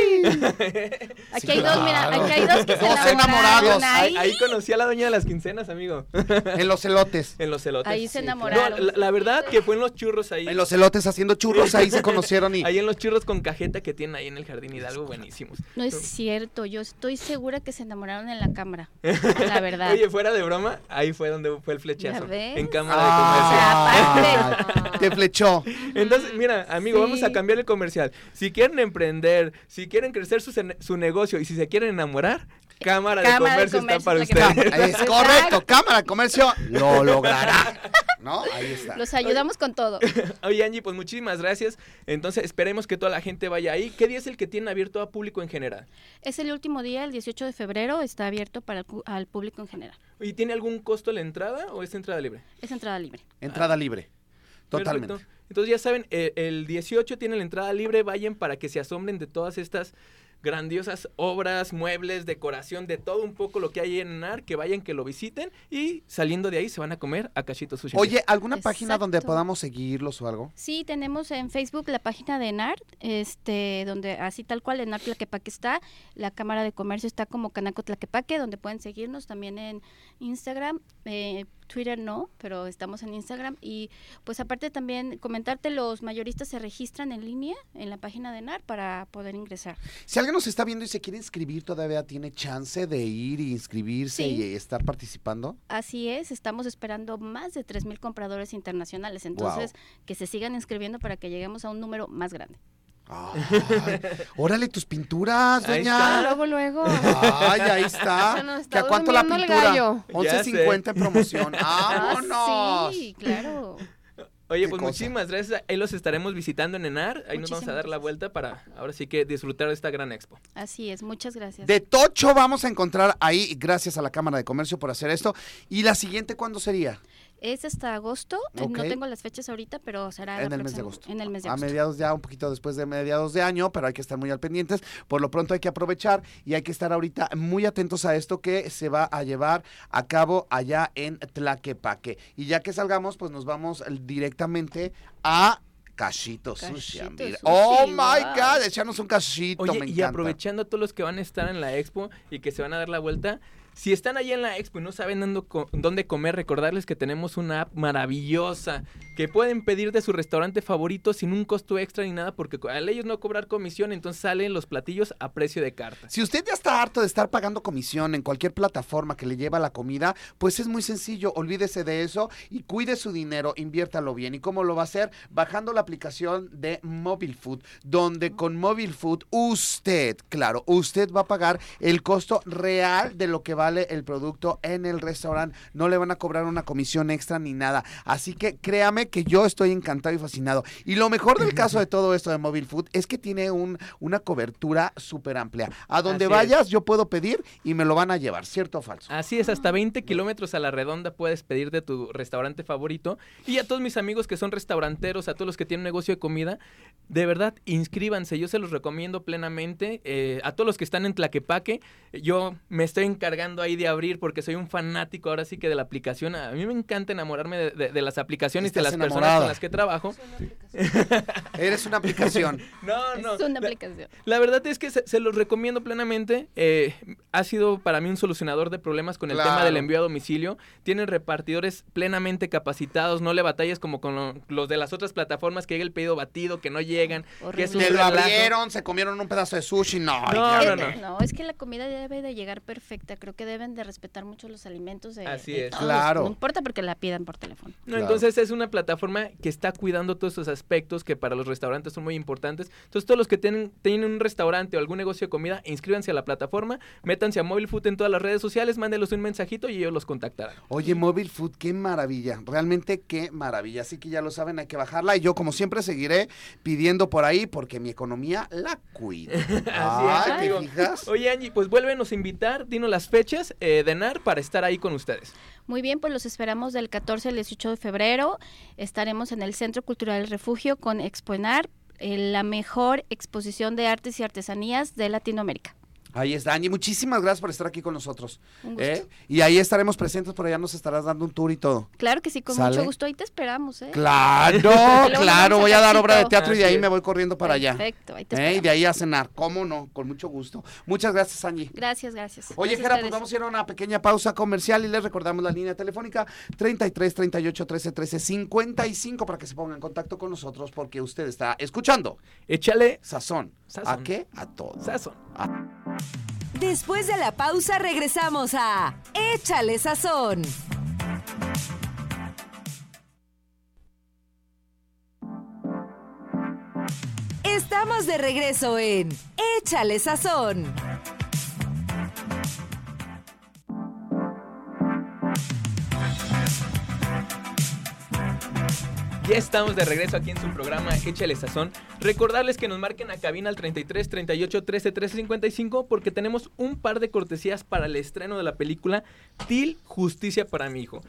Aquí Sí, hay dos, mira, aquí hay dos que se Dos enamoraron enamorados. Ahí, ahí. conocí a la doña de las quincenas, amigo. En los elotes. en los elotes. Ahí se No, enamoraron. la, la verdad que fue en los churros ahí. En los elotes haciendo churros, ahí se conocieron y... Ahí en los churros con cajeta que tienen ahí en el Jardín Hidalgo, buenísimos. No es cierto, yo estoy segura que se enamoraron en la cámara, la verdad. Oye, fuera de broma, ahí fue donde fue el flechazo. En cámara de comercio. Ah, te flechó. Entonces, mira, amigo, vamos a cambiar el comercial. Si quieren emprender, si quieren crecer su, negocio y si se quieren enamorar, Cámara, Cámara de de Comercio, está para ustedes. Es correcto, Cámara de Comercio lo logrará. ¿No? Ahí está. Los ayudamos con todo. Oye, Angie, pues muchísimas gracias. Entonces, esperemos que toda la gente vaya ahí. ¿Qué día es el que tiene abierto a público en general? Es el último día, el 18 de febrero, está abierto para el al público en general. ¿Y tiene algún costo la entrada o es entrada libre? Es entrada libre. Entrada libre. Totalmente. Perfecto. Entonces ya saben, eh, el 18 tiene la entrada libre, vayan para que se asombren de todas estas grandiosas obras, muebles, decoración, de todo un poco lo que hay en NAR, que vayan, que lo visiten y saliendo de ahí se van a comer a Cachito Sushi. Oye, ¿alguna página donde podamos seguirlos o algo? Sí, tenemos en Facebook la página de NAR, este, donde así tal cual en NAR Tlaquepaque está, la Cámara de Comercio está como Canaco Tlaquepaque, donde pueden seguirnos también en Instagram, eh, Twitter no, pero estamos en Instagram y pues aparte también comentarte los mayoristas se registran en línea en la página de NAR para poder ingresar. Si alguien nos está viendo y se quiere inscribir, todavía tiene chance de ir y inscribirse Sí. y estar participando. Así es, estamos esperando más de 3.000 compradores internacionales, entonces que se sigan inscribiendo para que lleguemos a un número más grande. Ay, órale tus pinturas, doña. Luego, luego. Ay, ahí está. Se nos está ¿Que a cuánto la pintura? gallo. Ya 11.50 en promoción. Ah, ¡Vámonos! sí, claro. Oye, pues cosa. muchísimas gracias. Ahí los estaremos visitando en ENAR. Ahí nos vamos a dar la vuelta para ahora sí que disfrutar de esta gran expo. Así es, muchas gracias. De Tocho vamos a encontrar ahí, gracias a la Cámara de Comercio por hacer esto. ¿Y la siguiente cuándo sería? Es hasta agosto, eh, no tengo las fechas ahorita, pero será En el mes de agosto. En el mes de A agosto. mediados ya, un poquito después de mediados de año, pero hay que estar muy al pendientes. Por lo pronto hay que aprovechar y hay que estar ahorita muy atentos a esto que se va a llevar a cabo allá en Tlaquepaque. Y ya que salgamos, pues nos vamos directamente a Cachito sushi. Cachito mira. sushi, Oh my wow. God, echarnos un cachito. Oye, me y encanta. aprovechando a todos los que van a estar en la expo y que se van a dar la vuelta, si están allí en la expo y no saben dónde, co- dónde comer, recordarles que tenemos una app maravillosa que pueden pedir de su restaurante favorito sin un costo extra ni nada, porque al ellos no cobrar comisión, entonces salen los platillos a precio de carta. Si usted ya está harto de estar pagando comisión en cualquier plataforma que le lleva la comida, pues es muy sencillo, olvídese de eso y cuide su dinero, inviértalo bien. ¿Y cómo lo va a hacer? Bajando la aplicación de Mobile Food, donde con Mobile Food usted, claro, usted va a pagar el costo real de lo que vale el producto en el restaurante. No le van a cobrar una comisión extra ni nada. Así que créame que yo estoy encantado y fascinado. Y lo mejor del caso de todo esto de Mobile Food es que tiene un, una cobertura súper amplia. A donde Así es. vayas, yo puedo pedir y me lo van a llevar, ¿cierto o falso? Así es, hasta 20 kilómetros a la redonda puedes pedir de tu restaurante favorito. Y a todos mis amigos que son restauranteros, a todos los que tienen negocio de comida, de verdad, inscríbanse. Yo se los recomiendo plenamente. Eh, a todos los que están en Tlaquepaque, yo me estoy encargando ahí de abrir porque soy un fanático ahora sí que de la aplicación. A mí me encanta enamorarme de, de- de las aplicaciones y de las personas con las que trabajo. Eres una aplicación. No, no. es una la- aplicación. la verdad es que se, se los recomiendo plenamente. Eh, ha sido para mí un solucionador de problemas con el tema del envío a domicilio. Tienen repartidores plenamente capacitados. No le batalles como con lo- los de las otras plataformas que llega el pedido batido, que no llegan. Que es un Te lo abrieron, se comieron un pedazo de sushi. No, No, no, no. No, es que la comida debe de llegar perfecta. Creo que deben de respetar mucho los alimentos de, Así de es. todos. Claro. No importa porque la pidan por teléfono. No, Claro. Entonces es una plataforma que está cuidando todos esos aspectos que para los restaurantes son muy importantes. Entonces todos los que tienen, tienen un restaurante o algún negocio de comida, inscríbanse a la plataforma, métanse a Mobile Food en todas las redes sociales, mándenlos un mensajito y ellos los contactarán. Oye, Mobile Food, qué maravilla, realmente qué maravilla. Así que ya lo saben, hay que bajarla y yo como siempre seguiré pidiendo por ahí porque mi economía la cuida. Así es, ¿te amigo. fijas? Oye, Angie, pues vuélvenos a invitar, dinos las fechas eh, de para estar ahí con ustedes. Muy bien, pues los esperamos del 14 al 18 de febrero. Estaremos en el Centro Cultural El Refugio con Expoenar, eh, la mejor exposición de artes y artesanías de Latinoamérica. Ahí está, Angie. Muchísimas gracias por estar aquí con nosotros. Un gusto. ¿eh? Y ahí estaremos presentes, por allá nos estarás dando un tour y todo. Claro que sí, con ¿Sale? mucho gusto. Ahí te esperamos, ¿eh? Claro, claro. Voy a dar obra de teatro y de ahí me voy corriendo para allá. Perfecto, ahí te ¿eh? Y esperamos. de ahí a cenar. ¿Cómo no? Con mucho gusto. Muchas gracias, Angie. Gracias, gracias. Oye, Jera, pues vamos a ir a una pequeña pausa comercial y les recordamos la línea telefónica 33 38 13 13 55 para que se pongan en contacto con nosotros porque usted está escuchando Échale Sazón. Sazón. ¿A qué? A todo. sazón. Después de la pausa regresamos a Échale Sazón. Estamos de regreso en Échale Sazón. Ya estamos de regreso aquí en su programa Échale Sazón. Recordarles que nos marquen a cabina al 33 38 13 13 55 porque tenemos un par de cortesías para el estreno de la película Til Justicia para mi hijo.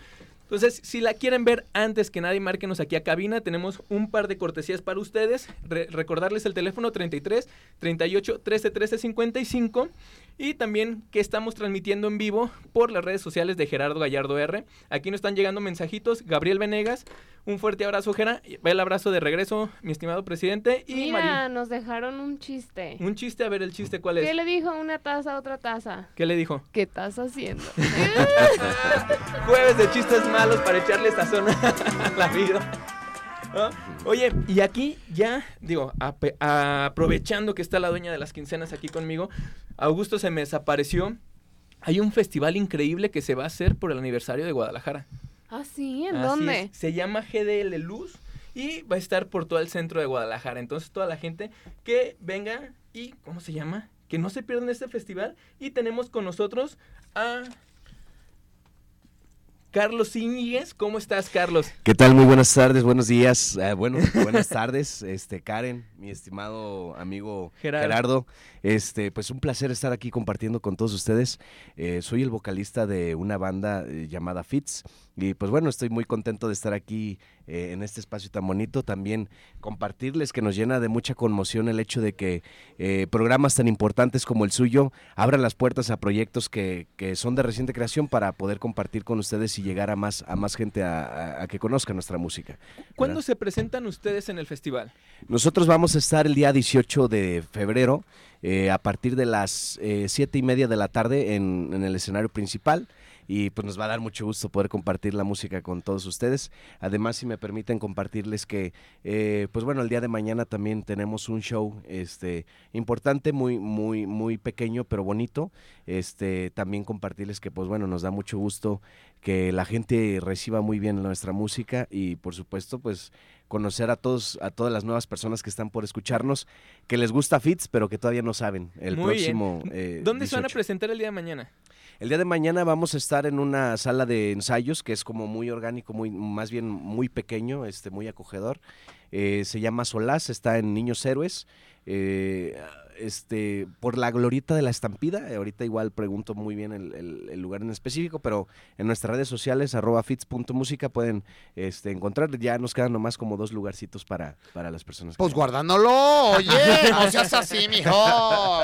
Entonces, si la quieren ver antes que nadie, márquenos aquí a cabina. Tenemos un par de cortesías para ustedes. Re- recordarles el teléfono 33 38 13 13 55. Y también que estamos transmitiendo en vivo por las redes sociales de Gerardo Gallardo R. Aquí nos están llegando mensajitos. Gabriel Venegas, un fuerte abrazo, Gera. El abrazo de regreso, mi estimado presidente. Y Mira, nos dejaron un chiste. un chiste, a ver el chiste, ¿cuál es? ¿Qué le dijo una taza a otra taza? ¿Qué le dijo? ¿Qué estás haciendo? Jueves de chistes malos para echarle esta zona a la vida. ¿No? Oye, y aquí ya, digo, aprovechando que está la dueña de las quincenas aquí conmigo, Augusto se me desapareció. Hay un festival increíble que se va a hacer por el aniversario de Guadalajara. ¿Ah, sí? ¿En Así dónde? es, Se llama GDL Luz y va a estar por todo el centro de Guadalajara. Entonces, toda la gente que venga y, ¿cómo se llama? Que no se pierdan este festival. Y tenemos con nosotros a Carlos Íñiguez. ¿Cómo estás, Carlos? ¿Qué tal? Muy buenas tardes, buenos días, eh, bueno, buenas tardes, este Karen, mi estimado amigo Gerardo. Gerardo. Este, pues un placer estar aquí compartiendo con todos ustedes. Eh, soy el vocalista de una banda eh, llamada Fits y pues bueno, estoy muy contento de estar aquí eh, en este espacio tan bonito. También compartirles que nos llena de mucha conmoción el hecho de que eh, programas tan importantes como el suyo abran las puertas a proyectos que, que son de reciente creación para poder compartir con ustedes y llegar a más, a más gente a, a- a que conozca nuestra música. ¿Cuándo ¿verdad? se presentan ustedes en el festival? Nosotros vamos a estar el día 18 de febrero eh, a partir de las eh, y media de la tarde en, en el escenario principal y pues nos va a dar mucho gusto poder compartir la música con todos ustedes. Además, si me permiten compartirles que, eh, pues bueno, el día de mañana también tenemos un show este, importante, muy, muy, muy pequeño, pero bonito. Este, también compartirles que, pues bueno, nos da mucho gusto que la gente reciba muy bien nuestra música y, por supuesto, pues conocer a todos, a todas las nuevas personas que están por escucharnos, que les gusta Fits, pero que todavía no saben. El Muy próximo. eh, ¿Dónde se van a 18. presentar el día de mañana? El día de mañana vamos a estar en una sala de ensayos que es como muy orgánico, muy, más bien muy pequeño, este, muy acogedor. Eh, se llama Solás, está en Niños Héroes. eh, este, por la glorieta de la estampida, eh, ahorita igual pregunto muy bien el, el- el lugar en específico, pero en nuestras redes sociales, arroba fits.música, pueden este, encontrar, ya nos quedan nomás como dos lugarcitos para, para las personas. Pues guardándolo, oye, no seas así, mijo.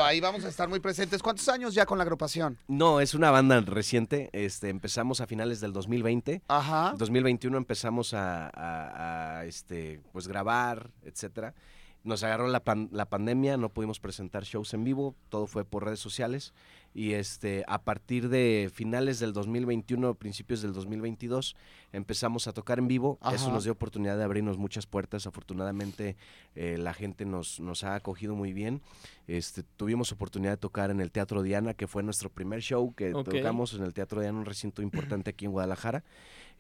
Ahí vamos a estar muy presentes. ¿Cuántos años ya con la agrupación? No, es una banda reciente, este, empezamos a finales del 2020. Ajá. 2021 empezamos a, a- a, este, pues grabar, etcétera. Nos agarró la, pan- la pandemia, no pudimos presentar shows en vivo, todo fue por redes sociales y este a partir de finales del 2021, principios del 2022 empezamos a tocar en vivo. Eso nos dio oportunidad de abrirnos muchas puertas. Afortunadamente eh, la gente nos, nos ha acogido muy bien. Este, tuvimos oportunidad de tocar en el Teatro Diana, que fue nuestro primer show que tocamos en el Teatro Diana, un recinto importante aquí en Guadalajara.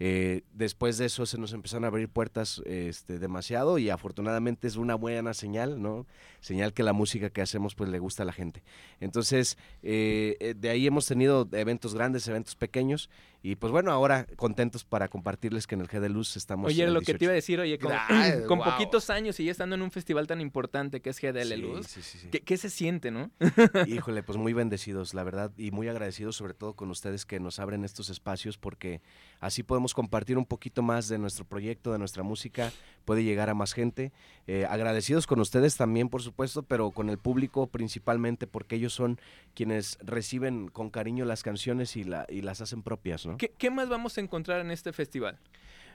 Eh, después de eso se nos empezaron a abrir puertas este, demasiado y afortunadamente es una buena señal, ¿no? Señal que la música que hacemos pues le gusta a la gente. Entonces, eh, eh, de ahí hemos tenido eventos grandes, eventos pequeños y pues bueno, ahora contentos para compartirles que en el G de Luz estamos... Oye, lo que te iba a 18. decir, oye, con, con wow. poquitos años y ya estando en un festival tan importante que es GDL Sí, Luz, sí, sí, sí. ¿qué, qué se siente, no? Híjole, pues muy bendecidos, la verdad, y muy agradecidos sobre todo con ustedes que nos abren estos espacios porque así podemos compartir un poquito más de nuestro proyecto, de nuestra música, puede llegar a más gente. Eh, agradecidos con ustedes también, por supuesto, pero con el público principalmente porque ellos son quienes reciben con cariño las canciones y, la, y las hacen propias, ¿no? ¿Qué, qué más vamos a encontrar en este festival?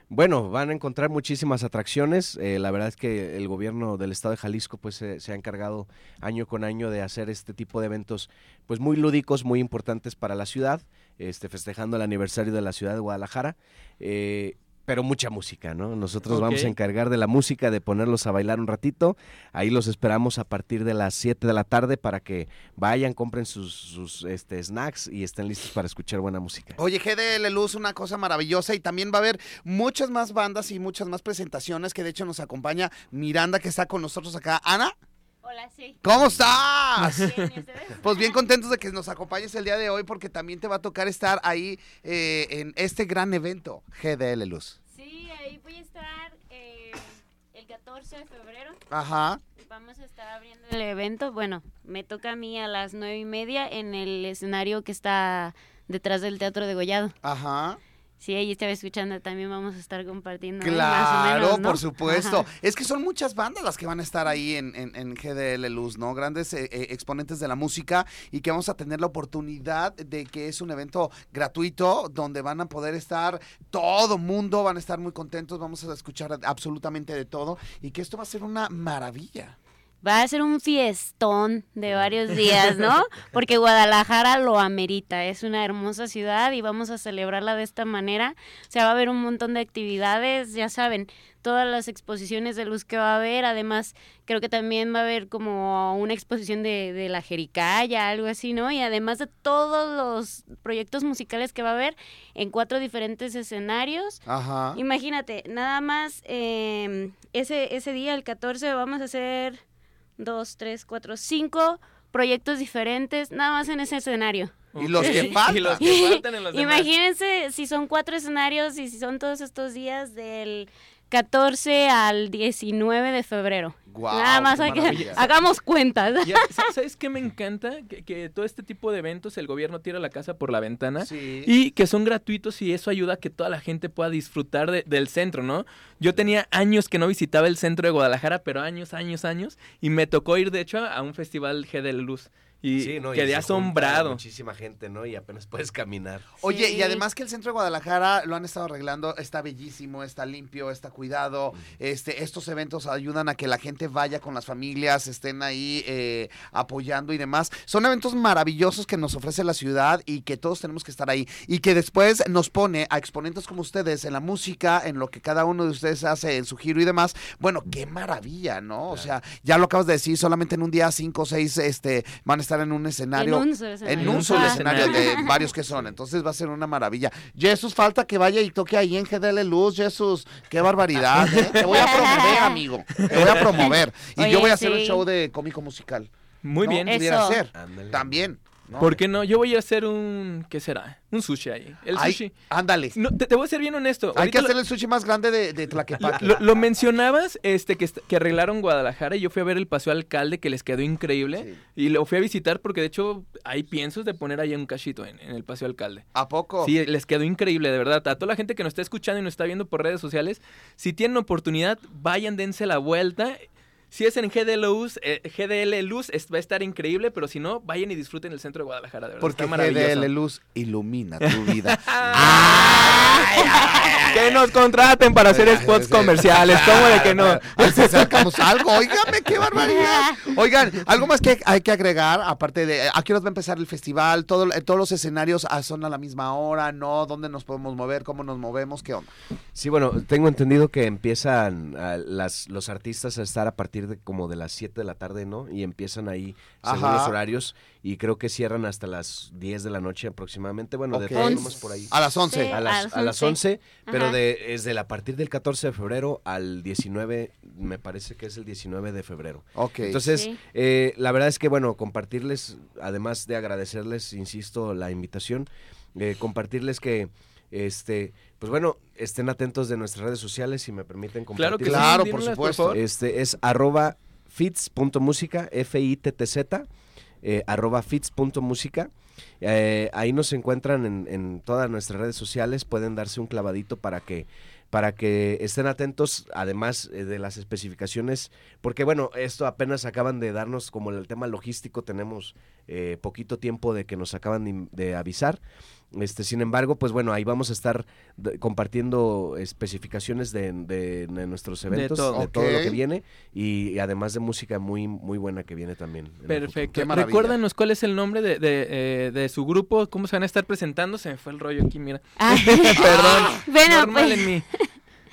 Bueno, van a encontrar muchísimas atracciones. eh, la verdad es que el gobierno del estado de Jalisco pues se, se ha encargado año con año de hacer este tipo de eventos pues muy lúdicos, muy importantes para la ciudad, este, festejando el aniversario de la ciudad de Guadalajara. eh, pero mucha música, ¿no? Nosotros vamos a encargar de la música, de ponerlos a bailar un ratito. Ahí los esperamos a partir de las 7 de la tarde para que vayan, compren sus, sus este, snacks y estén listos para escuchar buena música. Oye, GDL Luz, una cosa maravillosa y también va a haber muchas más bandas y muchas más presentaciones que de hecho nos acompaña Miranda que está con nosotros acá. Ana, Hola, sí. ¿cómo estás? Bien, ¿y ustedes? Pues bien contentos de que nos acompañes el día de hoy porque también te va a tocar estar ahí eh, en este gran evento, GDL Luz. Sí, ahí voy a estar eh, el 14 de febrero. Ajá. Vamos a estar abriendo el evento. Bueno, me toca a mí a las nueve y media en el escenario que está detrás del Teatro de Gollado. Ajá. Sí, ahí estaba escuchando, también vamos a estar compartiendo. Claro, menos, ¿no? por supuesto. Ajá. Es que son muchas bandas las que van a estar ahí en, en- en GDL Luz, ¿no? Grandes eh, eh, exponentes de la música y que vamos a tener la oportunidad de que es un evento gratuito donde van a poder estar todo mundo, van a estar muy contentos, vamos a escuchar absolutamente de todo y que esto va a ser una maravilla. Va a ser un fiestón de varios días, ¿no? Porque Guadalajara lo amerita, es una hermosa ciudad y vamos a celebrarla de esta manera. O sea, va a haber un montón de actividades, ya saben, todas las exposiciones de luz que va a haber, además creo que también va a haber como una exposición de, de la Jericaya, algo así, ¿no? Y además de todos los proyectos musicales que va a haber en cuatro diferentes escenarios. Ajá. Imagínate, nada más eh, ese, ese día, el 14, vamos a hacer dos, tres, cuatro, cinco proyectos diferentes, nada más en ese escenario. Y los que faltan. Y los que faltan en los demás. Imagínense si son cuatro escenarios y si son todos estos días del 14 al 19 de febrero. Guau, Nada más hay que hagamos cuentas. Ya, ¿Sabes qué me encanta? Que, que todo este tipo de eventos el gobierno tira la casa por la ventana Sí. y que son gratuitos y eso ayuda a que toda la gente pueda disfrutar de- del centro, ¿no? Yo tenía años que no visitaba el centro de Guadalajara, pero años, años, años, y me tocó ir de hecho a un festival G de Luz y Sí, ¿no? Y quedé junta asombrado. Muchísima gente, ¿no? Y apenas puedes caminar. Oye, y además que el centro de Guadalajara lo han estado arreglando, está bellísimo, está limpio, está cuidado. Este, estos eventos ayudan a que la gente vaya con las familias, estén ahí eh, apoyando y demás. Son eventos maravillosos que nos ofrece la ciudad y que todos tenemos que estar ahí. Y que después nos pone a exponentes como ustedes en la música, en lo que cada uno de ustedes hace en su giro y demás. Bueno, qué maravilla, ¿no? O sea, ya lo acabas de decir, solamente en un día cinco o seis este, van a estar en un escenario. En un solo escenario. En un solo Ah. escenario de varios que son. Entonces va a ser una maravilla. Jesús, falta que vaya y toque ahí en GDL Luz, Jesús. Qué barbaridad. ¿eh? Te voy a promover, amigo. Te voy a promover. Y yo voy a hacer un show de cómico musical. Muy ¿no? bien. Pudiera Eso. ser. Ándale. También. ¿No? ¿Por qué no? Yo voy a hacer un... ¿Qué será? Un sushi ahí. El Ay, sushi... ándale. No, te, te voy a ser bien honesto. Hay que ahorita hacer el sushi más grande de, de Lo, Tlaquepaque. lo- lo mencionabas, este, que, que arreglaron Guadalajara y yo fui a ver el Paseo Alcalde que les quedó increíble Sí. y lo fui a visitar porque de hecho hay piensos de poner ahí un cachito en, en el Paseo Alcalde. ¿A poco? Sí, les quedó increíble, de verdad. A toda la gente que nos está escuchando y nos está viendo por redes sociales, si tienen oportunidad, vayan, dense la vuelta. Si es en GDL Luz, eh, GDL Luz es- va a estar increíble, pero si no, vayan y disfruten el centro de Guadalajara, de verdad. Porque está maravilloso. GDL Luz ilumina tu vida. Que nos contraten para hacer spots comerciales, ¿cómo de que no? A ver si sacamos algo. Óigame, qué barbaridad. Oigan, algo más que hay que agregar, aparte de a qué horas va a empezar el festival, todo, eh, todos los escenarios ah, son a la misma hora, ¿no? ¿Dónde nos podemos mover? ¿Cómo nos movemos? ¿Qué onda? Sí, bueno, tengo entendido que empiezan ah, las, los artistas a estar a partir de como de las 7 de la tarde, ¿no? Y empiezan ahí según Ajá. los horarios y creo que cierran hasta las 10 de la noche aproximadamente. Bueno, Ok. de todas formas por ahí. A las 11. Sí. A a las, a las 11. 11, pero de, es de la- a partir del 14 de febrero al 19, me parece que es el 19 de febrero. Ok. Entonces, Sí. eh, la verdad es que, bueno, compartirles, además de agradecerles, insisto, la invitación, eh, compartirles que, este, pues bueno, estén atentos de nuestras redes sociales, si me permiten Claro que compartirlas. Claro, sí, por supuesto. Este es arroba fits.música, F-I-T-T-Z, eh, arroba fits.música. Eh, ahí nos encuentran en, en todas nuestras redes sociales, pueden darse un clavadito para que para que estén atentos, además eh, de las especificaciones, porque bueno, esto apenas acaban de darnos como el tema logístico, tenemos eh, poquito tiempo de que nos acaban de, de avisar. Este, sin embargo, pues bueno, ahí vamos a estar de- compartiendo especificaciones de, de- de nuestros eventos, de todo. todo, lo que viene y, y además de música muy muy buena que viene también. Perfecto. Recuérdanos cuál es el nombre de, de, eh, de su grupo, cómo se van a estar presentando. Se me fue el rollo aquí, mira. Ah, Perdón. bueno, Normal pues, en mí.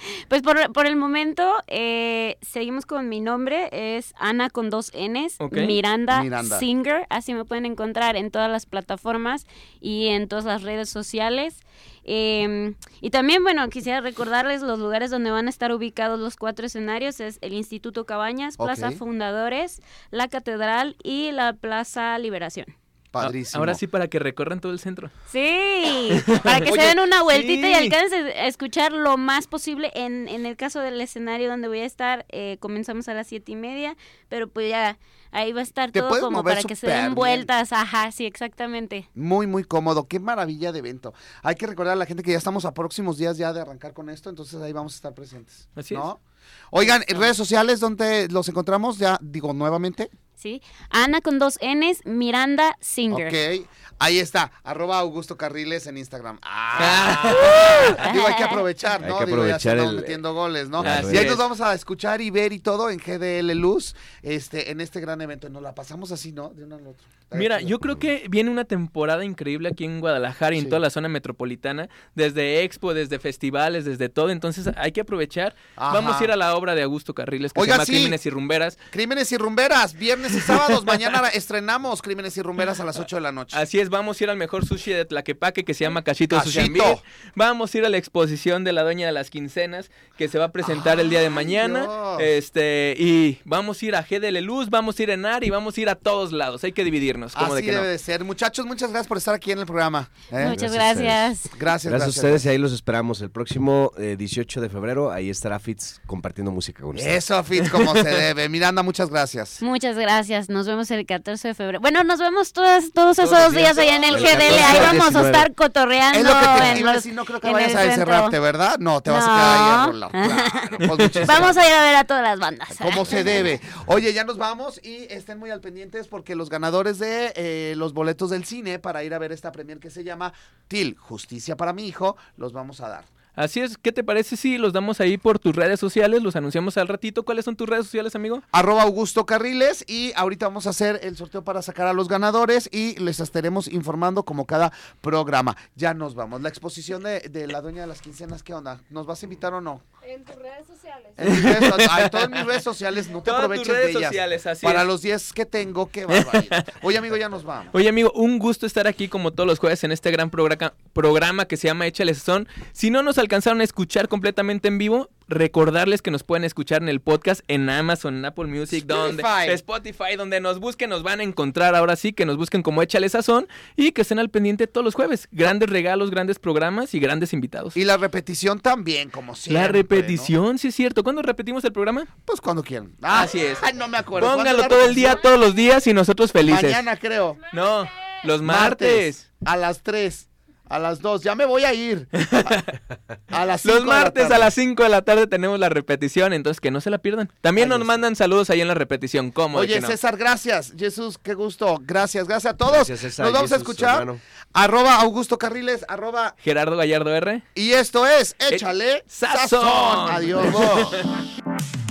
pues por, por el momento eh, seguimos con mi nombre, es Ana con dos Ns. Miranda, Miranda. Singer, así me pueden encontrar en todas las plataformas y en todas las redes sociales. Eh, y también, bueno, quisiera recordarles los lugares donde van a estar ubicados los cuatro escenarios, es el Instituto Cabañas, Plaza. Fundadores, la Catedral y la Plaza Liberación. Padrísimo. Ahora sí, para que recorran todo el centro. Sí, para que Oye, se den una vueltita y alcancen a escuchar lo más posible. En, en el caso del escenario donde voy a estar, eh, comenzamos a las siete y media, pero pues ya ahí va a estar Te todo como para que se den bien. vueltas. Ajá, sí, exactamente. Muy, muy cómodo. Qué maravilla de evento. Hay que recordar a la gente que ya estamos a próximos días ya de arrancar con esto, entonces ahí vamos a estar presentes. Así ¿no? Oigan, en redes sociales, ¿dónde los encontramos? Ya digo nuevamente. Sí, Ana con dos Ns, Miranda Singer. Ok. Ahí está, arroba Augusto Carriles en Instagram. Ah. digo, hay que aprovechar, Hay ¿no? que digo, ya se aprovechar el- metiendo goles, ¿no? Y ahí es. nos vamos a escuchar y ver y todo en GDL Luz, este, en este gran evento. Nos la pasamos así, ¿no? De uno al otro. Mira, yo creo que viene una temporada increíble aquí en Guadalajara y en Sí. toda la zona metropolitana, desde expo, desde festivales, desde todo, entonces hay que aprovechar. Ajá. Vamos a ir a la obra de Augusto Carriles que Oiga, se llama sí. Crímenes y Rumberas. Crímenes y rumberas, viernes y sábados. Mañana estrenamos Crímenes y Rumberas a las 8 de la noche. Así es, vamos a ir al mejor sushi de Tlaquepaque que se llama Cachito, Sushi. Vamos a ir a la exposición de la Dueña de las Quincenas que se va a presentar el día de mañana. Dios. Este, y vamos a ir a GDL Luz, vamos a ir a ENAR y vamos a ir a todos lados. Hay que dividirnos, como Así de que no. debe de ser. Muchachos, muchas gracias por estar aquí en el programa. ¿eh? Muchas Gracias a ustedes. gracias. Gracias, Gracias, gracias. a ustedes y ahí los esperamos el próximo eh, 18 de febrero. Ahí estará Fitz compartiendo música con ustedes. Eso, Fitz, como se debe. Miranda, muchas gracias. Muchas gracias. Nos vemos el 14 de febrero. Bueno, nos vemos todas, todos esos días días. allá en el El GDL. 14 Ahí vamos a 19. estar cotorreando. Es lo que te en iba a decir, no creo que vayas a encerrarte, ¿verdad? No, te vas a quedar ahí a rolar. Claro, pues Vamos a ir a ver a todas las bandas. Como se debe. Oye, ya nos vamos y estén muy al pendientes porque los ganadores de eh, los boletos del cine para ir a ver esta premier que se llama TIL, Justicia para mi hijo, los vamos a dar. Así es, ¿qué te parece si los damos ahí por tus redes sociales? Los anunciamos al ratito. ¿Cuáles son tus redes sociales, amigo? Arroba Augusto Carriles y ahorita vamos a hacer el sorteo para sacar a los ganadores y les estaremos informando como cada programa. Ya nos vamos. La exposición de, de la dueña de las quincenas, ¿qué onda? ¿Nos vas a invitar o no? En tus redes sociales. En mis redes, ay, todas mis redes sociales, no te Todas tus aproveches redes de ellas. sociales, así Para es. los 10 que tengo, qué barbaridad. Oye, amigo, ya nos vamos. Oye, amigo, un gusto estar aquí como todos los jueves en este gran programa, programa que se llama Échale Son. Si no nos alcanzaron a escuchar completamente en vivo, recordarles que nos pueden escuchar en el podcast en Amazon, en Apple Music, donde Spotify. Spotify, donde nos busquen, nos van a encontrar ahora sí, que nos busquen como Échale Sazón y que estén al pendiente todos los jueves. Grandes regalos, grandes programas y grandes invitados. Y la repetición también, como siempre. la ¿no? repetición, sí es cierto. ¿Cuándo repetimos el programa? Pues cuando quieran. Así es. Ay, no me acuerdo. ¿Cuándo Póngalo todo el día, todos los días y nosotros felices. Mañana, creo. No, los martes. A las 3. A las 2. Ya me voy a ir. A, a las 5 Los martes a las 5 de la tarde tenemos la repetición, entonces que no se la pierdan. También Ahí nos está. mandan saludos ahí en la repetición, ¿cómo? Oye, no? César, gracias. Jesús, qué gusto. Gracias, gracias a todos. Gracias, César, Nos vamos a escuchar. hermano. Arroba Augusto Carriles, arroba. Gerardo Gallardo R. Y esto es Échale Sazón. Sazón. Adiós.